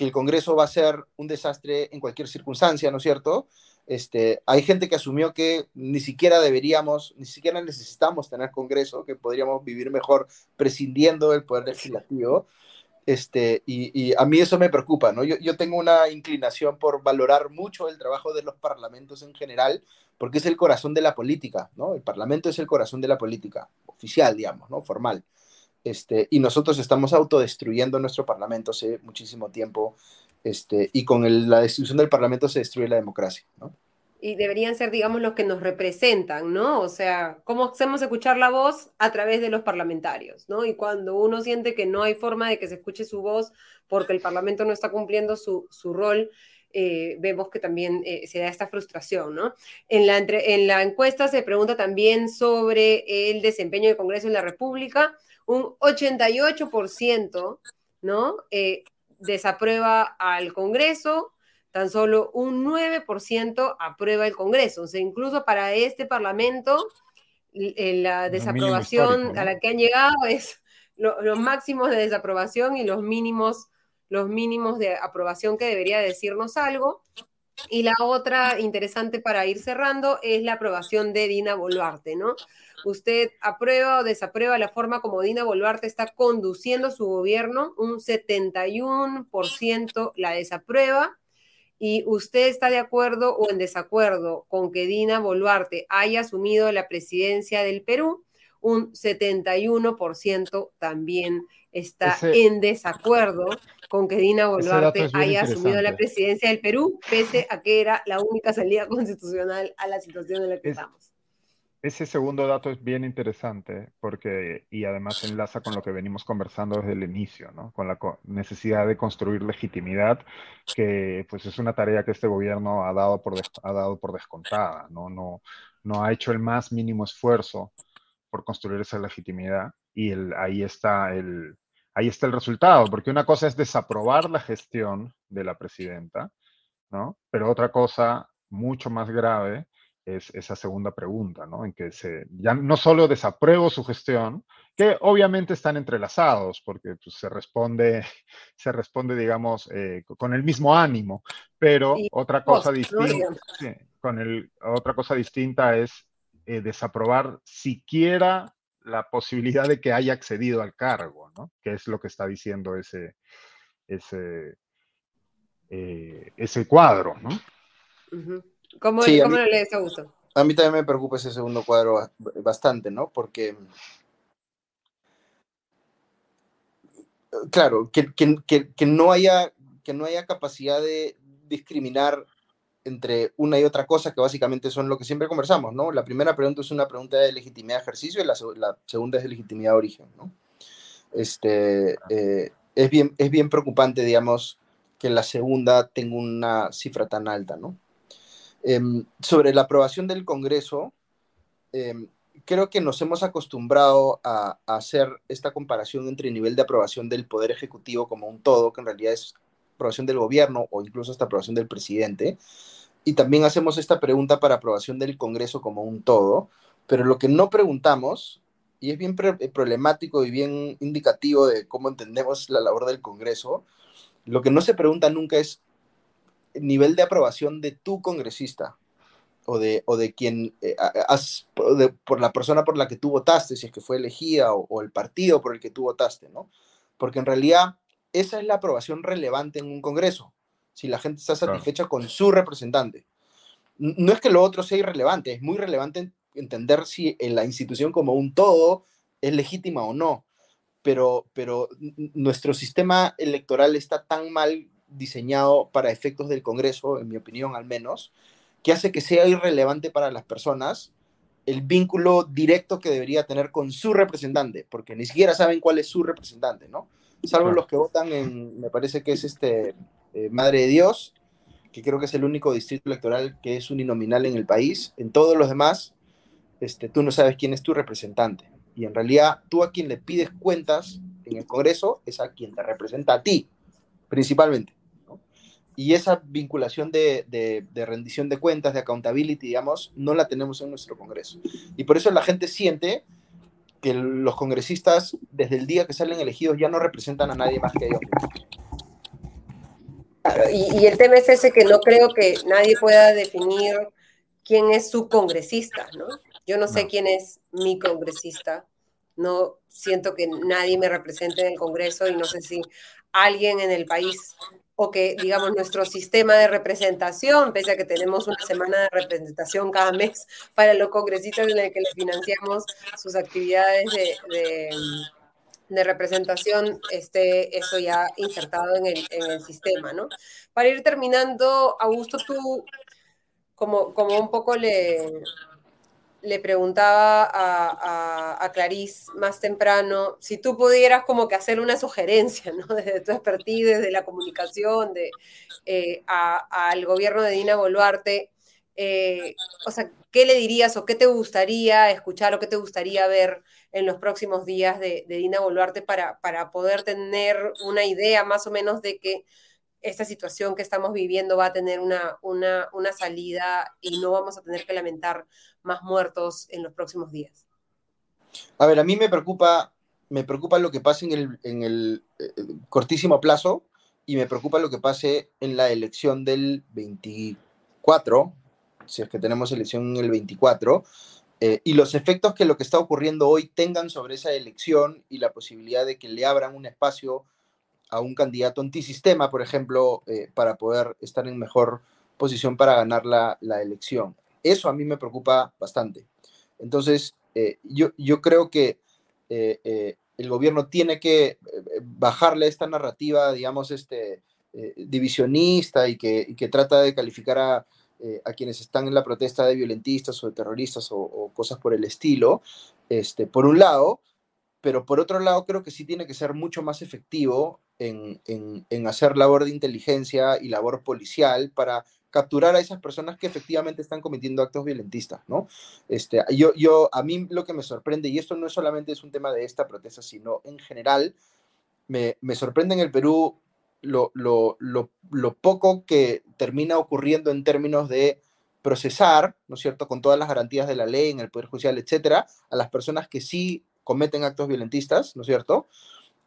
que el Congreso va a ser un desastre en cualquier circunstancia, ¿no es cierto? Este, hay gente que asumió que ni siquiera deberíamos, ni siquiera necesitamos tener Congreso, que podríamos vivir mejor prescindiendo del poder legislativo. Este, y, a mí eso me preocupa, ¿no? Yo, yo, tengo una inclinación por valorar mucho el trabajo de los parlamentos en general, porque es el corazón de la política, ¿no? El parlamento es el corazón de la política, oficial, digamos, ¿no? Formal. Este, y nosotros estamos autodestruyendo nuestro parlamento hace muchísimo tiempo este, y con la destrucción del Parlamento se destruye la democracia. Y deberían ser, digamos, los que nos representan, ¿no? O sea, ¿cómo hacemos escuchar la voz? A través de los parlamentarios, ¿no? Y cuando uno siente que no hay forma de que se escuche su voz porque el Parlamento no está cumpliendo su, su rol, eh, vemos que también eh, se da esta frustración, ¿no? En la, en la encuesta se pregunta también sobre el desempeño del Congreso en la República. Un 88%, ¿no? Eh, desaprueba al Congreso, tan solo un 9% aprueba el Congreso. O sea, incluso para este Parlamento, eh, la desaprobación a la que han llegado es los máximos de desaprobación y los mínimos, los mínimos de aprobación que debería decirnos algo. Y la otra interesante para ir cerrando es la aprobación de Dina Boluarte, ¿no? ¿Usted aprueba o desaprueba la forma como Dina Boluarte está conduciendo su gobierno? Un 71% la desaprueba. ¿Y usted está de acuerdo o en desacuerdo con que Dina Boluarte haya asumido la presidencia del Perú? Un 71% también está en desacuerdo con que Dina Boluarte haya asumido la presidencia del Perú, pese a que era la única salida constitucional a la situación en la que estamos. Ese segundo dato es bien interesante porque, y además enlaza con lo que venimos conversando desde el inicio, ¿no? Con la necesidad de construir legitimidad, que pues es una tarea que este gobierno ha dado por, ha dado por descontada, ¿no? No, no ha hecho el más mínimo esfuerzo por construir esa legitimidad y el, ahí, está el, ahí está el resultado, porque una cosa es desaprobar la gestión de la presidenta, ¿no? Pero otra cosa mucho más grave es esa segunda pregunta, ¿no? En que se, ya no solo desapruebo su gestión, que obviamente están entrelazados, porque pues, se responde, se responde, digamos, eh, con el mismo ánimo, pero otra cosa distinta, con el, otra cosa distinta es eh, desaprobar siquiera la posibilidad de que haya accedido al cargo, ¿no? Que es lo que está diciendo ese, ese, eh, ese cuadro, ¿no? ¿Cómo, lo lees, Augusto? A mí también me preocupa ese segundo cuadro bastante, ¿no? Porque, claro, que, que, no haya, que no haya capacidad de discriminar entre una y otra cosa, que básicamente son lo que siempre conversamos, ¿no? La primera pregunta es una pregunta de legitimidad de ejercicio y la, segunda es de legitimidad de origen, ¿no? Este, eh, es, bien, es bien preocupante, digamos, que la segunda tenga una cifra tan alta, ¿no? Em, sobre la aprobación del Congreso, em, creo que nos hemos acostumbrado a, hacer esta comparación entre el nivel de aprobación del Poder Ejecutivo como un todo, que en realidad es aprobación del gobierno o incluso hasta aprobación del presidente. Y también hacemos esta pregunta para aprobación del Congreso como un todo, pero lo que no preguntamos, y es bien problemático y bien indicativo de cómo entendemos la labor del Congreso, lo que no se pregunta nunca es nivel de aprobación de tu congresista o de, o de quien eh, has, por la persona por la que tú votaste, si es que fue elegida, o, el partido por el que tú votaste, ¿no? Porque en realidad esa es la aprobación relevante en un congreso, si la gente está satisfecha con su representante. no es que lo otro sea irrelevante, es muy relevante entender si la institución como un todo es legítima o no, pero, pero nuestro sistema electoral está tan mal diseñado para efectos del Congreso, en mi opinión al menos, que hace que sea irrelevante para las personas el vínculo directo que debería tener con su representante, porque ni siquiera saben cuál es su representante, ¿no? Salvo los que votan en, me parece que es este eh, Madre de Dios, que creo que es el único distrito electoral que es uninominal en el país. En todos los demás, este, tú no sabes quién es tu representante. Y en realidad, tú a quien le pides cuentas en el Congreso es a quien te representa a ti, principalmente. Y esa vinculación de, de, rendición de cuentas, de accountability, digamos, no la tenemos en nuestro Congreso. Y por eso la gente siente que los congresistas, desde el día que salen elegidos, ya no representan a nadie más que ellos. y, y, el tema es ese que no creo que nadie pueda definir quién es su congresista, ¿no? Yo no sé quién es mi congresista, no siento que nadie me represente en el Congreso y no sé si alguien en el país o que, digamos, nuestro sistema de representación, pese a que tenemos una semana de representación cada mes para los congresistas en el que les financiamos sus actividades de, de, representación, esté eso ya insertado en el, en el, sistema, ¿no? Para ir terminando, Augusto, tú, como, como un poco le, le preguntaba a, a, Clarice más temprano si tú pudieras como que hacer una sugerencia, ¿no? Desde tu expertise, desde la comunicación, de, eh, al gobierno de Dina Boluarte, eh, o sea, ¿qué le dirías o qué te gustaría escuchar o qué te gustaría ver en los próximos días de, Dina Boluarte para, para poder tener una idea más o menos de que esta situación que estamos viviendo va a tener una, una, salida y no vamos a tener que lamentar más muertos en los próximos días? A ver, a mí me preocupa, me preocupa lo que pase en el, en el eh, cortísimo plazo y me preocupa lo que pase en la elección del 24, si es que tenemos elección en el 24, eh, y los efectos que lo que está ocurriendo hoy tengan sobre esa elección y la posibilidad de que le abran un espacio a un candidato antisistema, por ejemplo, eh, para poder estar en mejor posición para ganar la, la, elección. Eso a mí me preocupa bastante. Entonces, eh, yo, yo creo que eh, el gobierno tiene que bajarle esta narrativa, digamos, este, divisionista y que, que, trata de calificar a, a, quienes están en la protesta de violentistas o de terroristas o, o cosas por el estilo, este, por un lado, pero por otro lado creo que sí tiene que ser mucho más efectivo en, en, hacer labor de inteligencia y labor policial para capturar a esas personas que efectivamente están cometiendo actos violentistas, ¿no? Este, yo, yo, a mí lo que me sorprende, y esto no es solamente es un tema de esta protesta, sino en general, me, me sorprende en el Perú lo, lo, lo, lo, poco que termina ocurriendo en términos de procesar, ¿no es cierto?, con todas las garantías de la ley en el Poder Judicial, etcétera, a las personas que sí cometen actos violentistas, ¿no es cierto?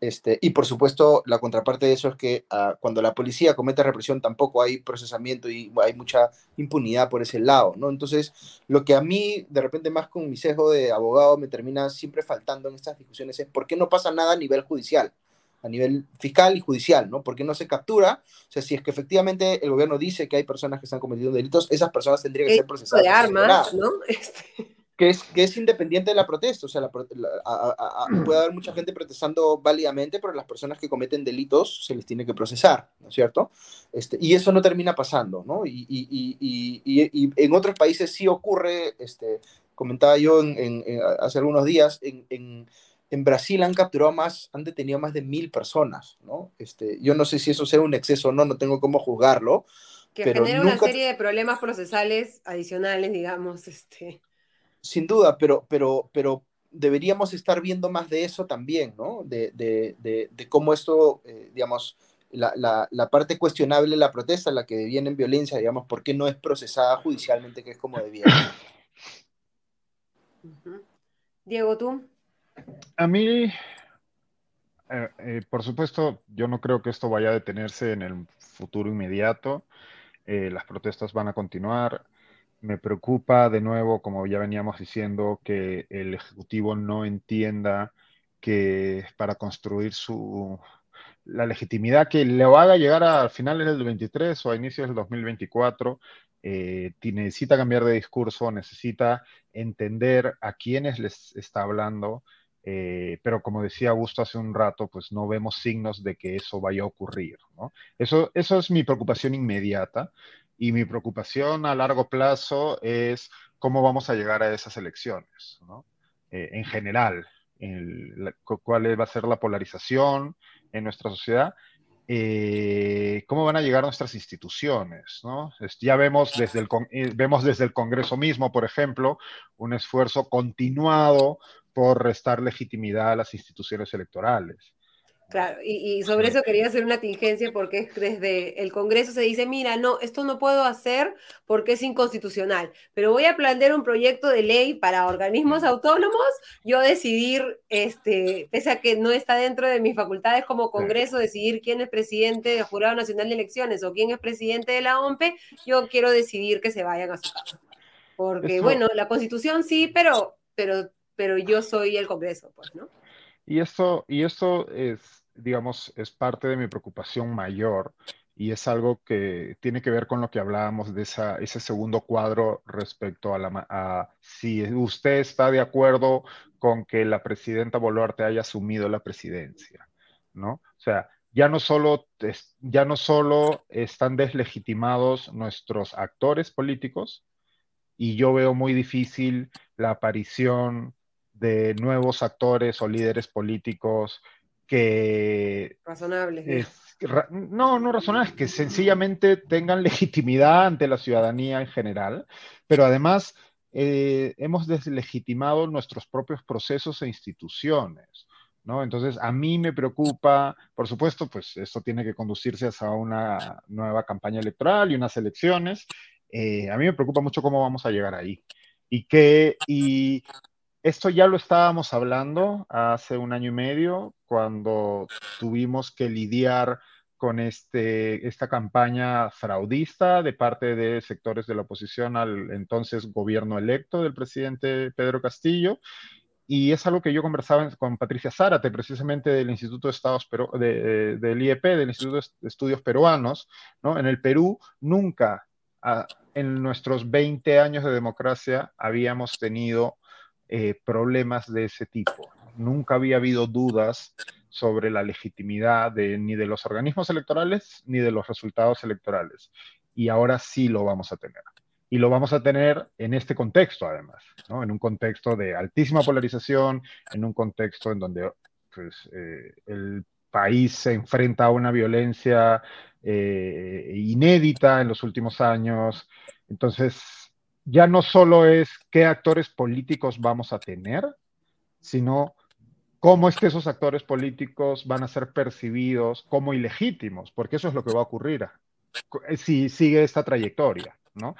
Este, y por supuesto, la contraparte de eso es que uh, cuando la policía comete represión tampoco hay procesamiento y hay mucha impunidad por ese lado, ¿no? Entonces, lo que a mí, de repente, más con mi sesgo de abogado, me termina siempre faltando en estas discusiones es por qué no pasa nada a nivel judicial, a nivel fiscal y judicial, ¿no? ¿Por qué no se captura? O sea, si es que efectivamente el gobierno dice que hay personas que están cometiendo delitos, esas personas tendrían que ser procesadas. De armas, ¿no? Este que es, que es independiente de la protesta. O sea, la, puede haber mucha gente protestando válidamente, pero las personas que cometen delitos se les tiene que procesar, ¿no es cierto? Este, y eso no termina pasando, ¿no? Y, y, y, y en otros países sí ocurre, este, comentaba yo en, hace algunos días, en, en, Brasil han capturado más, han detenido más de mil personas, ¿no? Este, yo no sé si eso sea un exceso o no, no tengo cómo juzgarlo. Que genera una serie de problemas procesales adicionales, digamos, este sin duda, pero, pero, pero deberíamos estar viendo más de eso también, ¿no? De, de, de, cómo esto, eh, digamos, la, la, la, parte cuestionable de la protesta, la que deviene en violencia, digamos, ¿por qué no es procesada judicialmente, que es como debiera? Diego, ¿tú? A mí, eh, eh, por supuesto, yo no creo que esto vaya a detenerse en el futuro inmediato. las protestas van a continuar. Me preocupa de nuevo, como ya veníamos diciendo, que el Ejecutivo no entienda que para construir su, la legitimidad que le haga llegar a finales del 23 o a inicios del 2024, eh, necesita cambiar de discurso, necesita entender a quiénes les está hablando, eh, pero como decía Augusto hace un rato, pues no vemos signos de que eso vaya a ocurrir. Eso, eso es mi preocupación inmediata y mi preocupación a largo plazo es cómo vamos a llegar a esas elecciones, eh, en general, cuál va a ser la polarización en nuestra sociedad, eh, cómo van a llegar nuestras instituciones. Ya vemos desde, el, vemos desde el Congreso mismo, por ejemplo, un esfuerzo continuado por restar legitimidad a las instituciones electorales. Claro, y, sobre eso quería hacer una tingencia porque desde el Congreso se dice, mira, no, esto no puedo hacer porque es inconstitucional, pero voy a plantear un proyecto de ley para organismos autónomos, yo decidir, este, pese a que no está dentro de mis facultades como Congreso, decidir quién es presidente del Jurado Nacional de Elecciones o quién es presidente de la OMPE, yo quiero decidir que se vayan a su casa. Porque, bueno, la Constitución sí, pero, pero pero yo soy el Congreso, pues, ¿no? Y esto, y esto es, digamos, es parte de mi preocupación mayor y es algo que tiene que ver con lo que hablábamos de esa, ese segundo cuadro respecto a, la, a si usted está de acuerdo con que la presidenta Boluarte haya asumido la presidencia, ¿no? O sea, ya no solo, ya no solo están deslegitimados nuestros actores políticos, y yo veo muy difícil la aparición de nuevos actores o líderes políticos que... Razonables. no, no razonables, que sencillamente tengan legitimidad ante la ciudadanía en general, pero además eh, hemos deslegitimado nuestros propios procesos e instituciones. ¿No? Entonces, a mí me preocupa, por supuesto, pues esto tiene que conducirse hacia una nueva campaña electoral y unas elecciones. Eh, a mí me preocupa mucho cómo vamos a llegar ahí. Y que, y esto ya lo estábamos hablando hace un año y medio, cuando tuvimos que lidiar con este, esta campaña fraudista de parte de sectores de la oposición al entonces gobierno electo del presidente Pedro Castillo. Y es algo que yo conversaba con Patricia Zárate, precisamente del Instituto de Estados Pero, de, del IEP, del Instituto de Estudios Peruanos. ¿no? En el Perú nunca, en nuestros 20 años de democracia, habíamos tenido eh, problemas de ese tipo. Nunca había habido dudas sobre la legitimidad de, ni de los organismos electorales ni de los resultados electorales. Y ahora sí lo vamos a tener. Y lo vamos a tener en este contexto, además, ¿no? en un contexto de altísima polarización, en un contexto en donde pues, eh, el país se enfrenta a una violencia eh, inédita en los últimos años. Entonces, ya no solo es qué actores políticos vamos a tener, sino cómo es que esos actores políticos van a ser percibidos como ilegítimos, porque eso es lo que va a ocurrir eh, si sigue esta trayectoria, ¿no?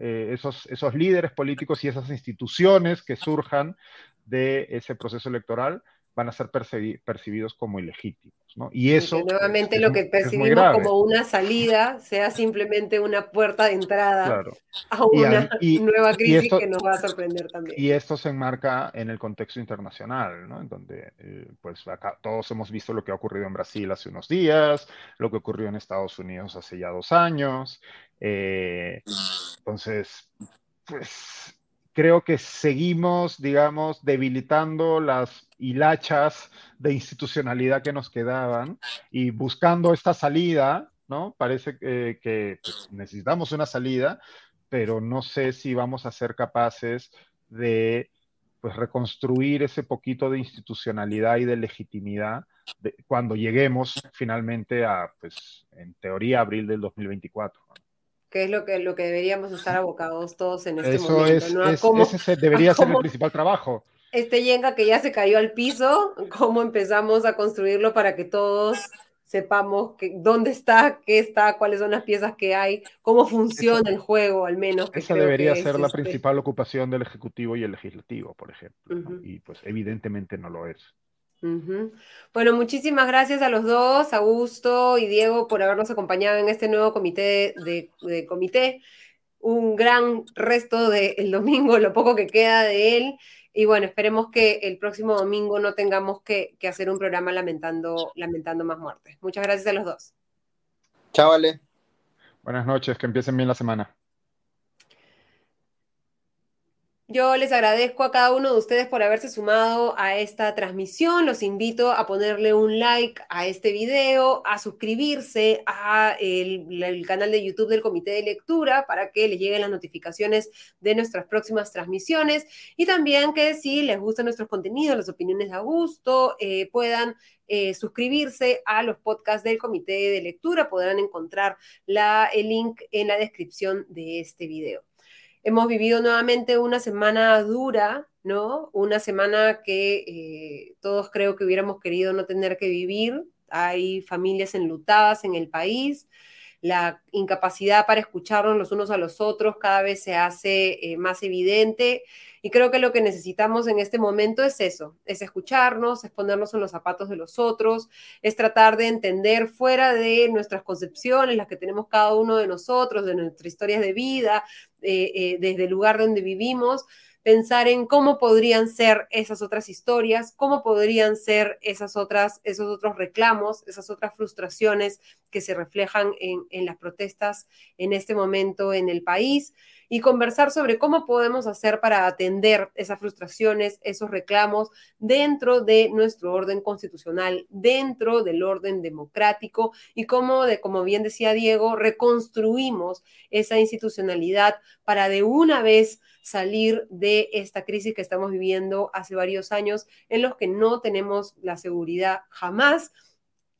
Eh, esos, esos líderes políticos y esas instituciones que surjan de ese proceso electoral van a ser percibidos como ilegítimos. ¿no? Y eso... nuevamente lo que percibimos como una salida sea simplemente una puerta de entrada a una nueva crisis que nos va a sorprender también. Y esto se enmarca en el contexto internacional, ¿no? en donde eh, pues acá todos hemos visto lo que ha ocurrido en Brasil hace unos días, lo que ocurrió en Estados Unidos hace ya dos años. Eh, entonces, pues creo que seguimos, digamos, debilitando las hilachas de institucionalidad que nos quedaban y buscando esta salida, ¿no? Parece que, pues, necesitamos una salida, pero no sé si vamos a ser capaces de pues, reconstruir ese poquito de institucionalidad y de legitimidad cuando lleguemos finalmente a, pues, en teoría, abril del 2024 que es lo que, lo que deberíamos estar abocados todos en este momento. ese debería ser el principal trabajo. Este Yenga que ya se cayó al piso, cómo empezamos a construirlo para que todos sepamos que, dónde está, qué está, cuáles son las piezas que hay, cómo funciona el juego, al menos. esa debería ser la este principal ocupación del Ejecutivo y el Legislativo, por ejemplo. Y pues evidentemente no lo es. Bueno, muchísimas gracias a los dos, Augusto y Diego, por habernos acompañado en este nuevo comité de, comité. Un gran resto del domingo, lo poco que queda de él. Y bueno, esperemos que el próximo domingo no tengamos que, que hacer un programa lamentando, lamentando más muertes. Muchas gracias a los dos. Chao, Ale. Buenas noches, que empiecen bien la semana. Yo les agradezco a cada uno de ustedes por haberse sumado a esta transmisión. Los invito a ponerle un like a este video, a suscribirse a el, canal de YouTube del Comité de Lectura para que les lleguen las notificaciones de nuestras próximas transmisiones y también que si les gustan nuestros contenidos, las opiniones a gusto, eh, puedan eh, suscribirse a los podcasts del Comité de Lectura. Podrán encontrar el link en la descripción de este video. Hemos vivido nuevamente una semana dura, ¿no? Una semana que eh, todos creo que hubiéramos querido no tener que vivir. Hay familias enlutadas en el país. La incapacidad para escucharnos los unos a los otros cada vez se hace eh, más evidente y creo que lo que necesitamos en este momento es eso, es escucharnos, es ponernos en los zapatos de los otros, es tratar de entender fuera de nuestras concepciones, las que tenemos cada uno de nosotros, de nuestras historias de vida, eh, eh, desde el lugar donde vivimos, pensar en cómo podrían ser esas otras historias, cómo podrían ser esas otras, esos otros reclamos, esas otras frustraciones que se reflejan en, las protestas en este momento en el país y conversar sobre cómo podemos hacer para atender esas frustraciones, esos reclamos dentro de nuestro orden constitucional, dentro del orden democrático y cómo, de, como bien decía Diego, reconstruimos esa institucionalidad para de una vez salir de esta crisis que estamos viviendo hace varios años en los que no tenemos la seguridad jamás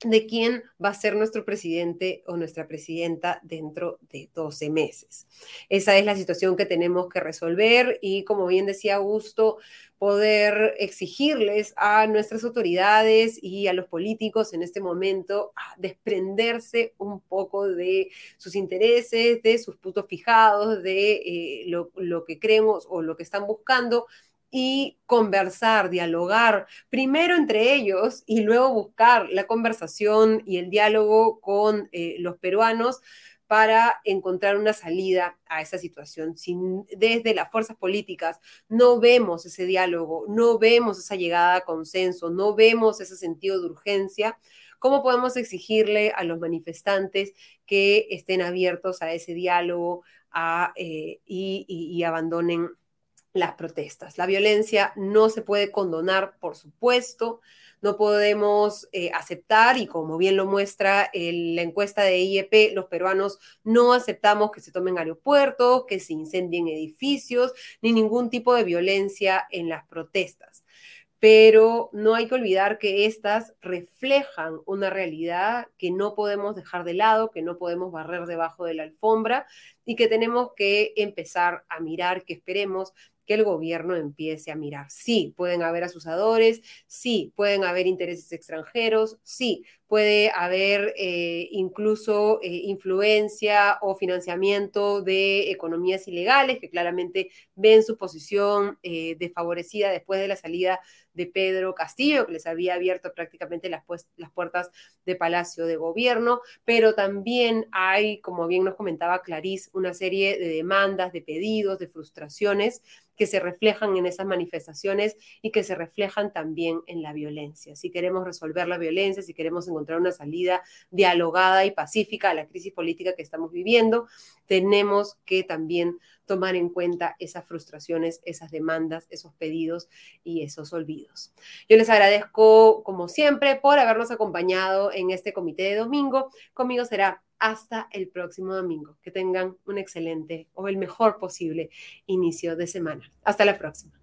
de quién va a ser nuestro presidente o nuestra presidenta dentro de 12 meses. Esa es la situación que tenemos que resolver y como bien decía Augusto, poder exigirles a nuestras autoridades y a los políticos en este momento a desprenderse un poco de sus intereses, de sus puntos fijados, de eh, lo, lo que creemos o lo que están buscando y conversar, dialogar, primero entre ellos y luego buscar la conversación y el diálogo con eh, los peruanos para encontrar una salida a esa situación. Si desde las fuerzas políticas no vemos ese diálogo, no vemos esa llegada a consenso, no vemos ese sentido de urgencia, ¿cómo podemos exigirle a los manifestantes que estén abiertos a ese diálogo eh, y abandonen las protestas. La violencia no se puede condonar, por supuesto, no podemos eh, aceptar, y como bien lo muestra la encuesta de IEP, los peruanos no aceptamos que se tomen aeropuertos, que se incendien edificios, ni ningún tipo de violencia en las protestas. Pero no hay que olvidar que estas reflejan una realidad que no podemos dejar de lado, que no podemos barrer debajo de la alfombra y que tenemos que empezar a mirar, que esperemos que el gobierno empiece a mirar. Sí, pueden haber asusadores, sí, pueden haber intereses extranjeros, sí, puede haber eh, incluso eh, influencia o financiamiento de economías ilegales que claramente ven su posición eh, desfavorecida después de la salida de Pedro Castillo, que les había abierto prácticamente las, las puertas de Palacio de Gobierno, pero también hay, como bien nos comentaba Clarice, una serie de demandas, de pedidos, de frustraciones que se reflejan en esas manifestaciones y que se reflejan también en la violencia. Si queremos resolver la violencia, si queremos encontrar una salida dialogada y pacífica a la crisis política que estamos viviendo, tenemos que también tomar en cuenta esas frustraciones, esas demandas, esos pedidos y esos olvidos. Yo les agradezco, como siempre, por habernos acompañado en este comité de domingo. Conmigo será hasta el próximo domingo. Que tengan un excelente o el mejor posible inicio de semana. Hasta la próxima.